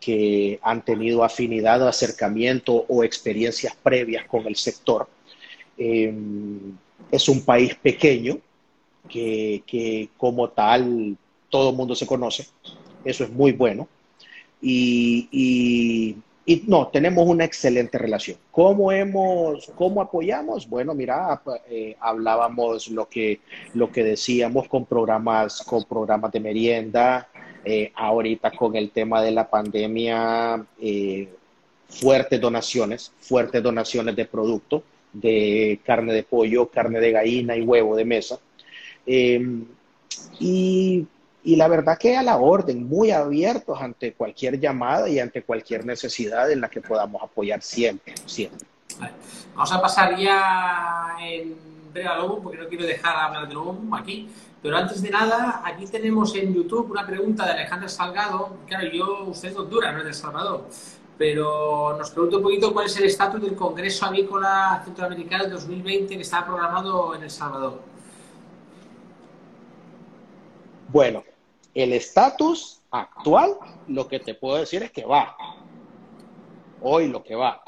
que han tenido afinidad, acercamiento o experiencias previas con el sector. Eh, es un país pequeño que, como tal todo el mundo se conoce, eso es muy bueno. Y, no, tenemos una excelente relación. ¿Cómo hemos, cómo apoyamos? Bueno, mira, eh, hablábamos lo que, lo que decíamos con programas, con programas de merienda, eh, ahorita con el tema de la pandemia, eh, fuertes donaciones, fuertes donaciones de producto, de carne de pollo, carne de gallina y huevo de mesa. Em, y, la verdad que a la orden, muy abiertos ante cualquier llamada y ante cualquier necesidad en la que podamos apoyar siempre, siempre. Vamos a pasar ya porque no quiero dejar hablar de Lobo aquí. Pero antes de nada, aquí tenemos en YouTube una pregunta de Alejandro Salgado. Claro, yo, usted es Honduras, no es de El Salvador. Pero nos pregunta un poquito cuál es el estatus del Congreso Avícola Centroamericano 2020 que está programado en El Salvador. Bueno, el estatus actual, lo que te puedo decir es que va. Hoy lo que va.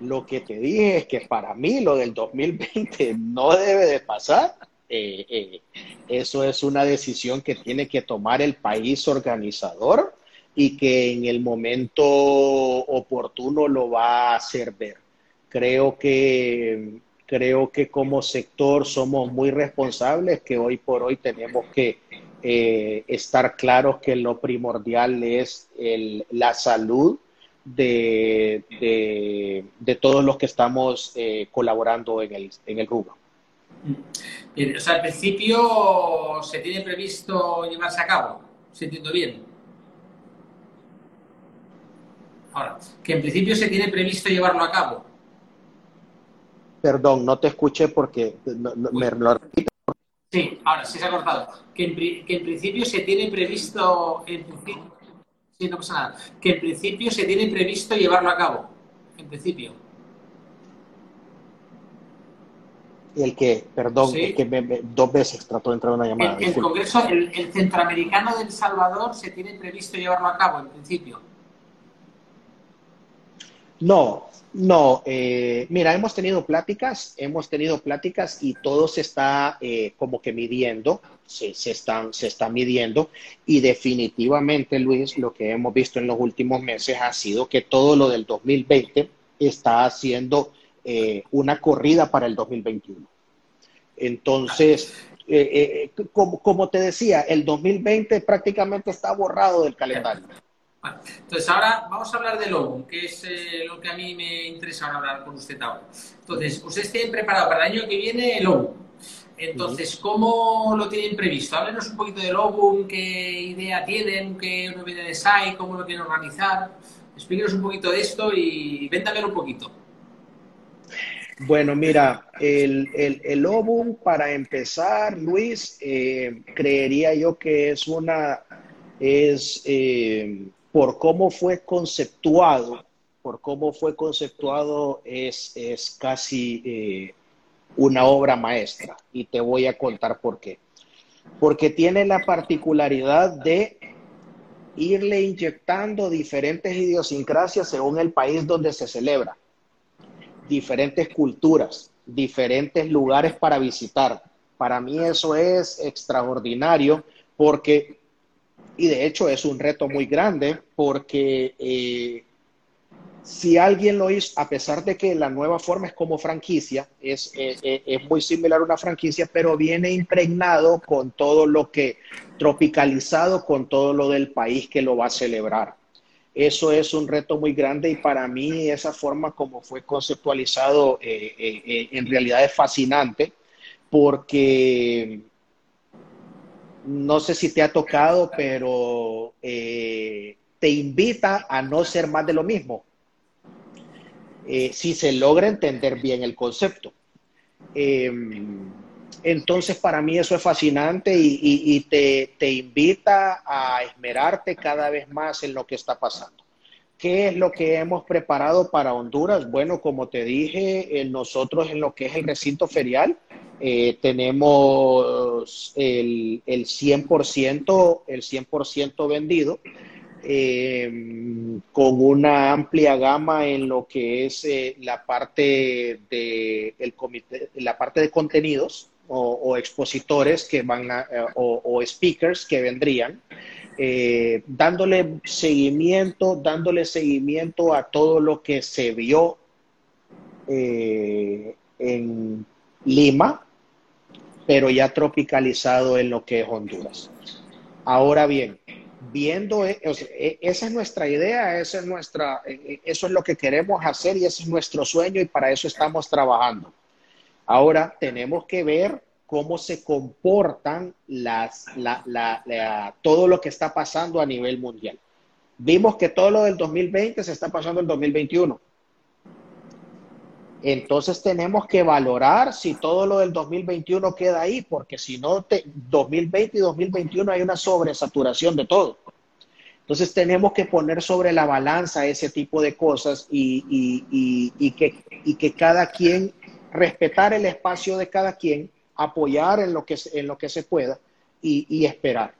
Lo que te dije es que para mí lo del 2020 no debe de pasar eh, eh, eso es una decisión que tiene que tomar el país organizador y que en el momento oportuno lo va a hacer ver. Creo que, creo que como sector somos muy responsables, que hoy por hoy tenemos que eh, estar claros que lo primordial es la salud de, de, todos los que estamos colaborando en el, en el rubro. Bien, o sea, al principio se tiene previsto llevarse a cabo, si entiendo bien. Ahora, que en principio se tiene previsto llevarlo a cabo. Perdón, no te escuché porque me lo repito. Sí, ahora sí se ha cortado. Que en, principio se tiene previsto, sí, no pasa nada. Que en principio se tiene previsto llevarlo a cabo. En principio. el que, perdón, que dos veces trató de entrar una llamada. El, Congreso, el, Centroamericano del Salvador, se tiene previsto llevarlo a cabo en principio. No, no. Eh, mira, hemos tenido pláticas, hemos tenido pláticas y todo se está eh, como que midiendo, se, están, se está midiendo y definitivamente, Luis, lo que hemos visto en los últimos meses ha sido que todo lo del 2020 está haciendo eh, una corrida para el 2021. Entonces, como, como, te decía, el 2020 prácticamente está borrado del calendario entonces ahora vamos a hablar del logo, que es eh, lo que a mí me interesa hablar con usted ahora. Entonces, ustedes tienen preparado para el año que viene el logo. Entonces, ¿cómo lo tienen previsto? Háblenos un poquito del logo, qué idea tienen, qué novedades hay, cómo lo quieren organizar. Explíquenos un poquito de esto y véndamelo un poquito. Bueno, mira, el, el, el para empezar, Luis, eh, creería yo que es una, es eh, por cómo fue conceptuado, por cómo fue conceptuado, es, es casi eh, una obra maestra. Y te voy a contar por qué. Porque tiene la particularidad de irle inyectando diferentes idiosincrasias según el país donde se celebra, diferentes culturas, diferentes lugares para visitar. Para mí eso es extraordinario porque y de hecho es un reto muy grande porque eh, si alguien lo hizo, a pesar de que la nueva forma es como franquicia, es, eh, eh, es muy similar a una franquicia, pero viene impregnado con todo lo que, tropicalizado con todo lo del país que lo va a celebrar. Eso es un reto muy grande y para mí esa forma como fue conceptualizado en realidad es fascinante porque no sé si te ha tocado, pero eh, te invita a no ser más de lo mismo. Eh, si se logra entender bien el concepto. Em, entonces, para mí eso es fascinante y, te, te, invita a esmerarte cada vez más en lo que está pasando. ¿Qué es lo que hemos preparado para Honduras? Bueno, como te dije, nosotros en lo que es el recinto ferial, eh, tenemos el, el, 100%, el 100% vendido, eh, con una amplia gama en lo que es eh, la parte de el comité, la parte de contenidos o, expositores que van o, speakers que vendrían. Dándole seguimiento, dándole seguimiento a todo lo que se vio en Lima, pero ya tropicalizado en lo que es Honduras. Ahora bien, viendo, e, e, esa es nuestra idea, esa es nuestra, eso es lo que queremos hacer y ese es nuestro sueño y para eso estamos trabajando. Ahora tenemos que ver cómo se comportan las, todo lo que está pasando a nivel mundial. Vimos que todo lo del 2020 se está pasando en 2021 entonces tenemos que valorar si todo lo del 2021 queda ahí, porque si no, 2020 y 2021 hay una sobresaturación de todo. Entonces tenemos que poner sobre la balanza ese tipo de cosas y, que, que, cada quien, respetar el espacio de cada quien, apoyar en lo que, en lo que se pueda y, esperar.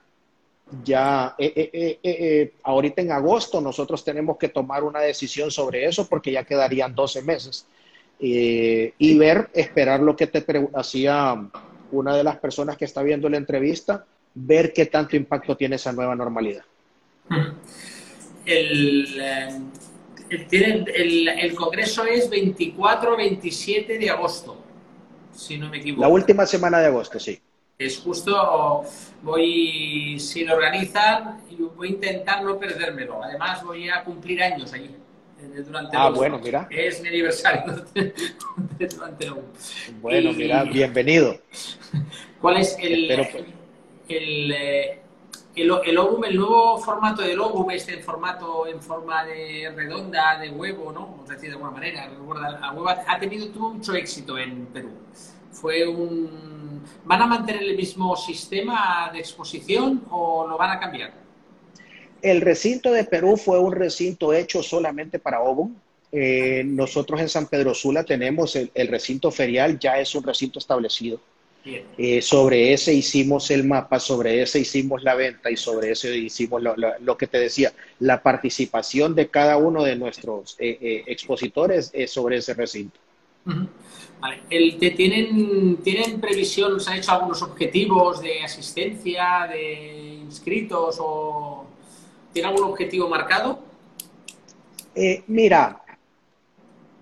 Ya, eh, eh, eh, ahorita en agosto nosotros tenemos que tomar una decisión sobre eso porque ya quedarían 12 meses y ver, esperar lo que te hacía una de las personas que está viendo la entrevista, ver qué tanto impacto tiene esa nueva normalidad. El, el, el, Congreso es 24-27 de agosto, si no me equivoco. La última semana de agosto, sí. Es justo, voy, si lo organizan, voy a intentar no perdérmelo. Además, voy a cumplir años allí. Eh, durante ah, bueno, mira. Es mi aniversario durante Bueno, mira, bienvenido. ¿Cuál es el, el, eh, el, el, el nuevo formato del OGUM, este en formato en forma de redonda, de huevo, ¿no? Decir de alguna manera, ha tenido mucho éxito en Perú. Fue un... ¿Van a mantener el mismo sistema de exposición o lo van a cambiar? El recinto de Perú fue un recinto hecho solamente para OBON. Eh, nosotros en San Pedro Sula tenemos el, recinto ferial, ya es un recinto establecido. Eh, sobre ese hicimos el mapa, sobre ese hicimos la venta y sobre ese hicimos lo, que te decía, la participación de cada uno de nuestros eh, eh, expositores sobre ese recinto. Vale. El, ¿tienen, ¿Tienen previsión, se han hecho algunos objetivos de asistencia, de inscritos o tiene algún objetivo marcado? mira,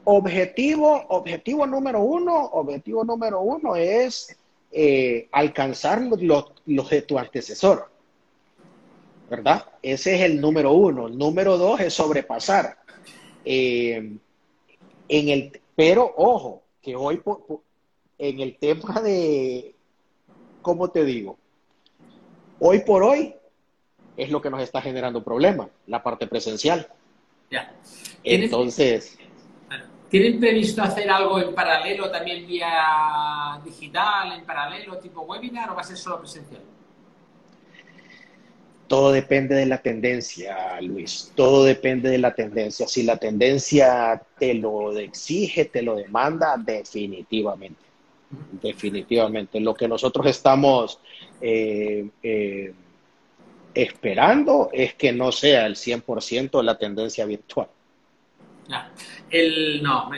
objetivo, objetivo número uno, objetivo número uno es eh, alcanzar los, de tu antecesor. ¿Verdad? Ese es el número uno. El número dos es sobrepasar. Eh, en el, pero ojo, que hoy en el tema de, ¿cómo te digo? Hoy por hoy es lo que nos está generando problemas, la parte presencial. Ya. Entonces, ¿Tienen previsto hacer algo en paralelo también vía digital, en paralelo, tipo webinar, o va a ser solo presencial? Todo depende de la tendencia, Luis. Todo depende de la tendencia. Si la tendencia te lo exige, te lo demanda, definitivamente. Definitivamente. Lo que nosotros estamos eh, eh, esperando es que no sea el 100% la tendencia virtual. El, no,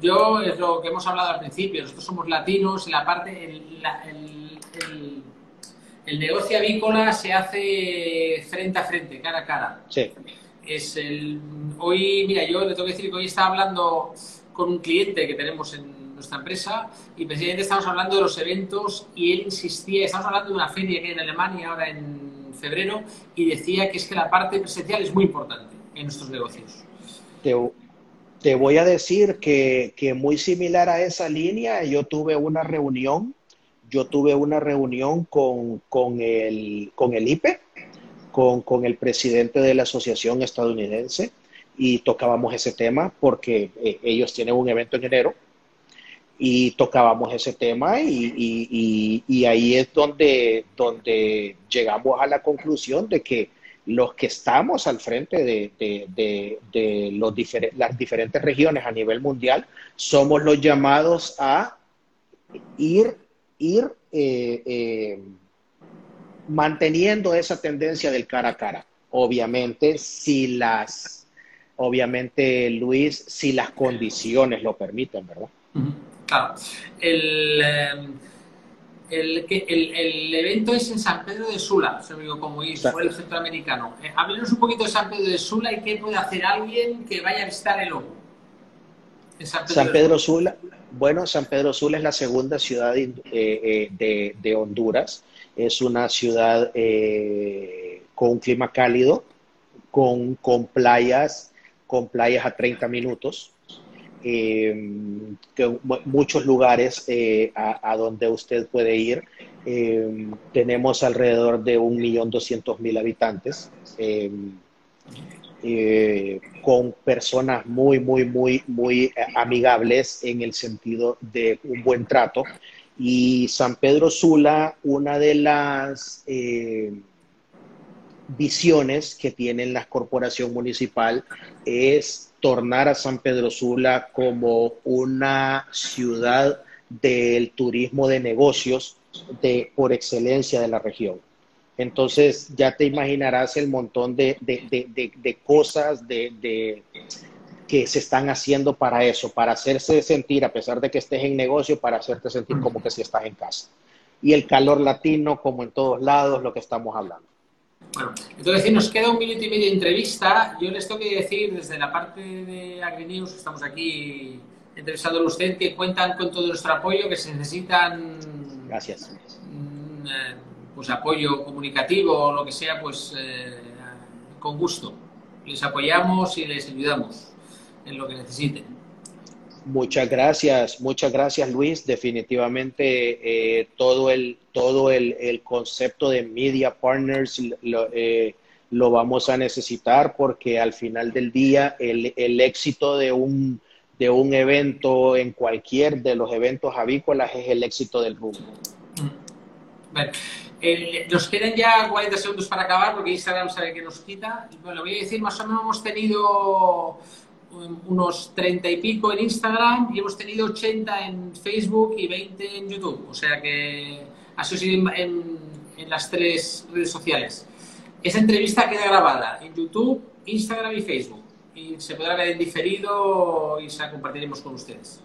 yo es lo que hemos hablado al principio, nosotros somos latinos, la parte, el, el, negocio avícola se hace frente a frente, cara a cara. Sí. Es el, hoy, mira, yo le tengo que decir que hoy estaba hablando con un cliente que tenemos en nuestra empresa y precisamente estamos hablando de los eventos y él insistía, estamos hablando de una feria que hay en Alemania ahora en febrero y decía que es que la parte presencial es muy importante en nuestros negocios te, voy a decir que, muy similar a esa línea, yo tuve una reunión, yo tuve una reunión con, el, con el IPE, con, con, el presidente de la asociación estadounidense, y tocábamos ese tema porque eh, ellos tienen un evento en enero y tocábamos ese tema y, y, ahí es donde, donde llegamos a la conclusión de que los que estamos al frente de, los las diferentes regiones a nivel mundial somos los llamados a ir, ir eh, eh, manteniendo esa tendencia del cara a cara. Obviamente, si las, obviamente, Luis, si las condiciones lo permiten, ¿verdad? Claro. El, el, el, el, evento es en San Pedro de Sula, como fue el centroamericano. Eh, háblenos un poquito de San Pedro de Sula y qué puede hacer alguien que vaya a visitar el lobo. San Pedro, Sula, bueno, San Pedro Sula es la segunda ciudad eh, eh, de, Honduras. Es una ciudad con un clima cálido, con, con, playas, con playas a 30 minutos. Em, que muchos lugares eh, a, donde usted puede ir. Em, tenemos alrededor de 1.200.000 habitantes, em, eh, con personas muy, muy, muy, muy amigables en el sentido de un buen trato. Y San Pedro Sula, una de las visiones que tiene la corporación municipal es tornar a San Pedro Sula como una ciudad del turismo de negocios de, por excelencia de la región. Entonces ya te imaginarás el montón de, cosas de, que se están haciendo para eso, para hacerse sentir, a pesar de que estés en negocio, para hacerte sentir como que si estás en casa. Y el calor latino, como en todos lados, lo que estamos hablando. Bueno, entonces nos queda un minuto y medio de entrevista. Yo les tengo que decir desde la parte de AgriNews, estamos aquí entrevistando a usted, que cuentan con todo nuestro apoyo, que se necesitan... Gracias. Mm, eh, pues apoyo comunicativo o lo que sea, pues eh, con gusto. Les apoyamos y les ayudamos en lo que necesiten. Muchas gracias, muchas gracias Luis. Definitivamente eh, todo el todo el, concepto de media partners eh, lo, vamos a necesitar porque al final del día el, éxito de un de un evento en cualquier de los eventos avícolas es el éxito del rumbo. Mm. nos quedan ya 40 segundos para acabar porque Instagram sabe que nos quita. Bueno, voy a decir, más o menos hemos tenido unos 30 y pico en Instagram y hemos tenido 80 en Facebook y 20 en YouTube. O sea que ha sido en, en las tres redes sociales. Esa entrevista queda grabada en YouTube, Instagram y Facebook. Y se podrá ver en diferido y se la compartiremos con ustedes.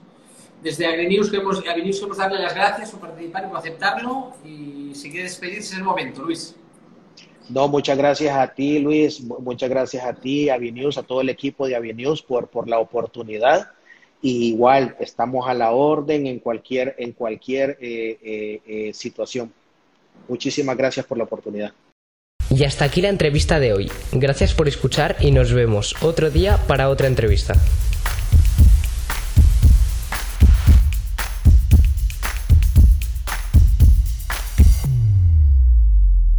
Desde AgriNews queremos, queremos darle las gracias por participar y por aceptarlo. Y si quiere despedirse es el momento, Luis. No, muchas gracias a ti, Luis. Muchas gracias a ti, Avinews, a todo el equipo de Avinews por, por la oportunidad. Y igual, estamos a la orden en cualquier, en cualquier eh, eh, eh, situación. Muchísimas gracias por la oportunidad. Y hasta aquí la entrevista de hoy. Gracias por escuchar y nos vemos otro día para otra entrevista.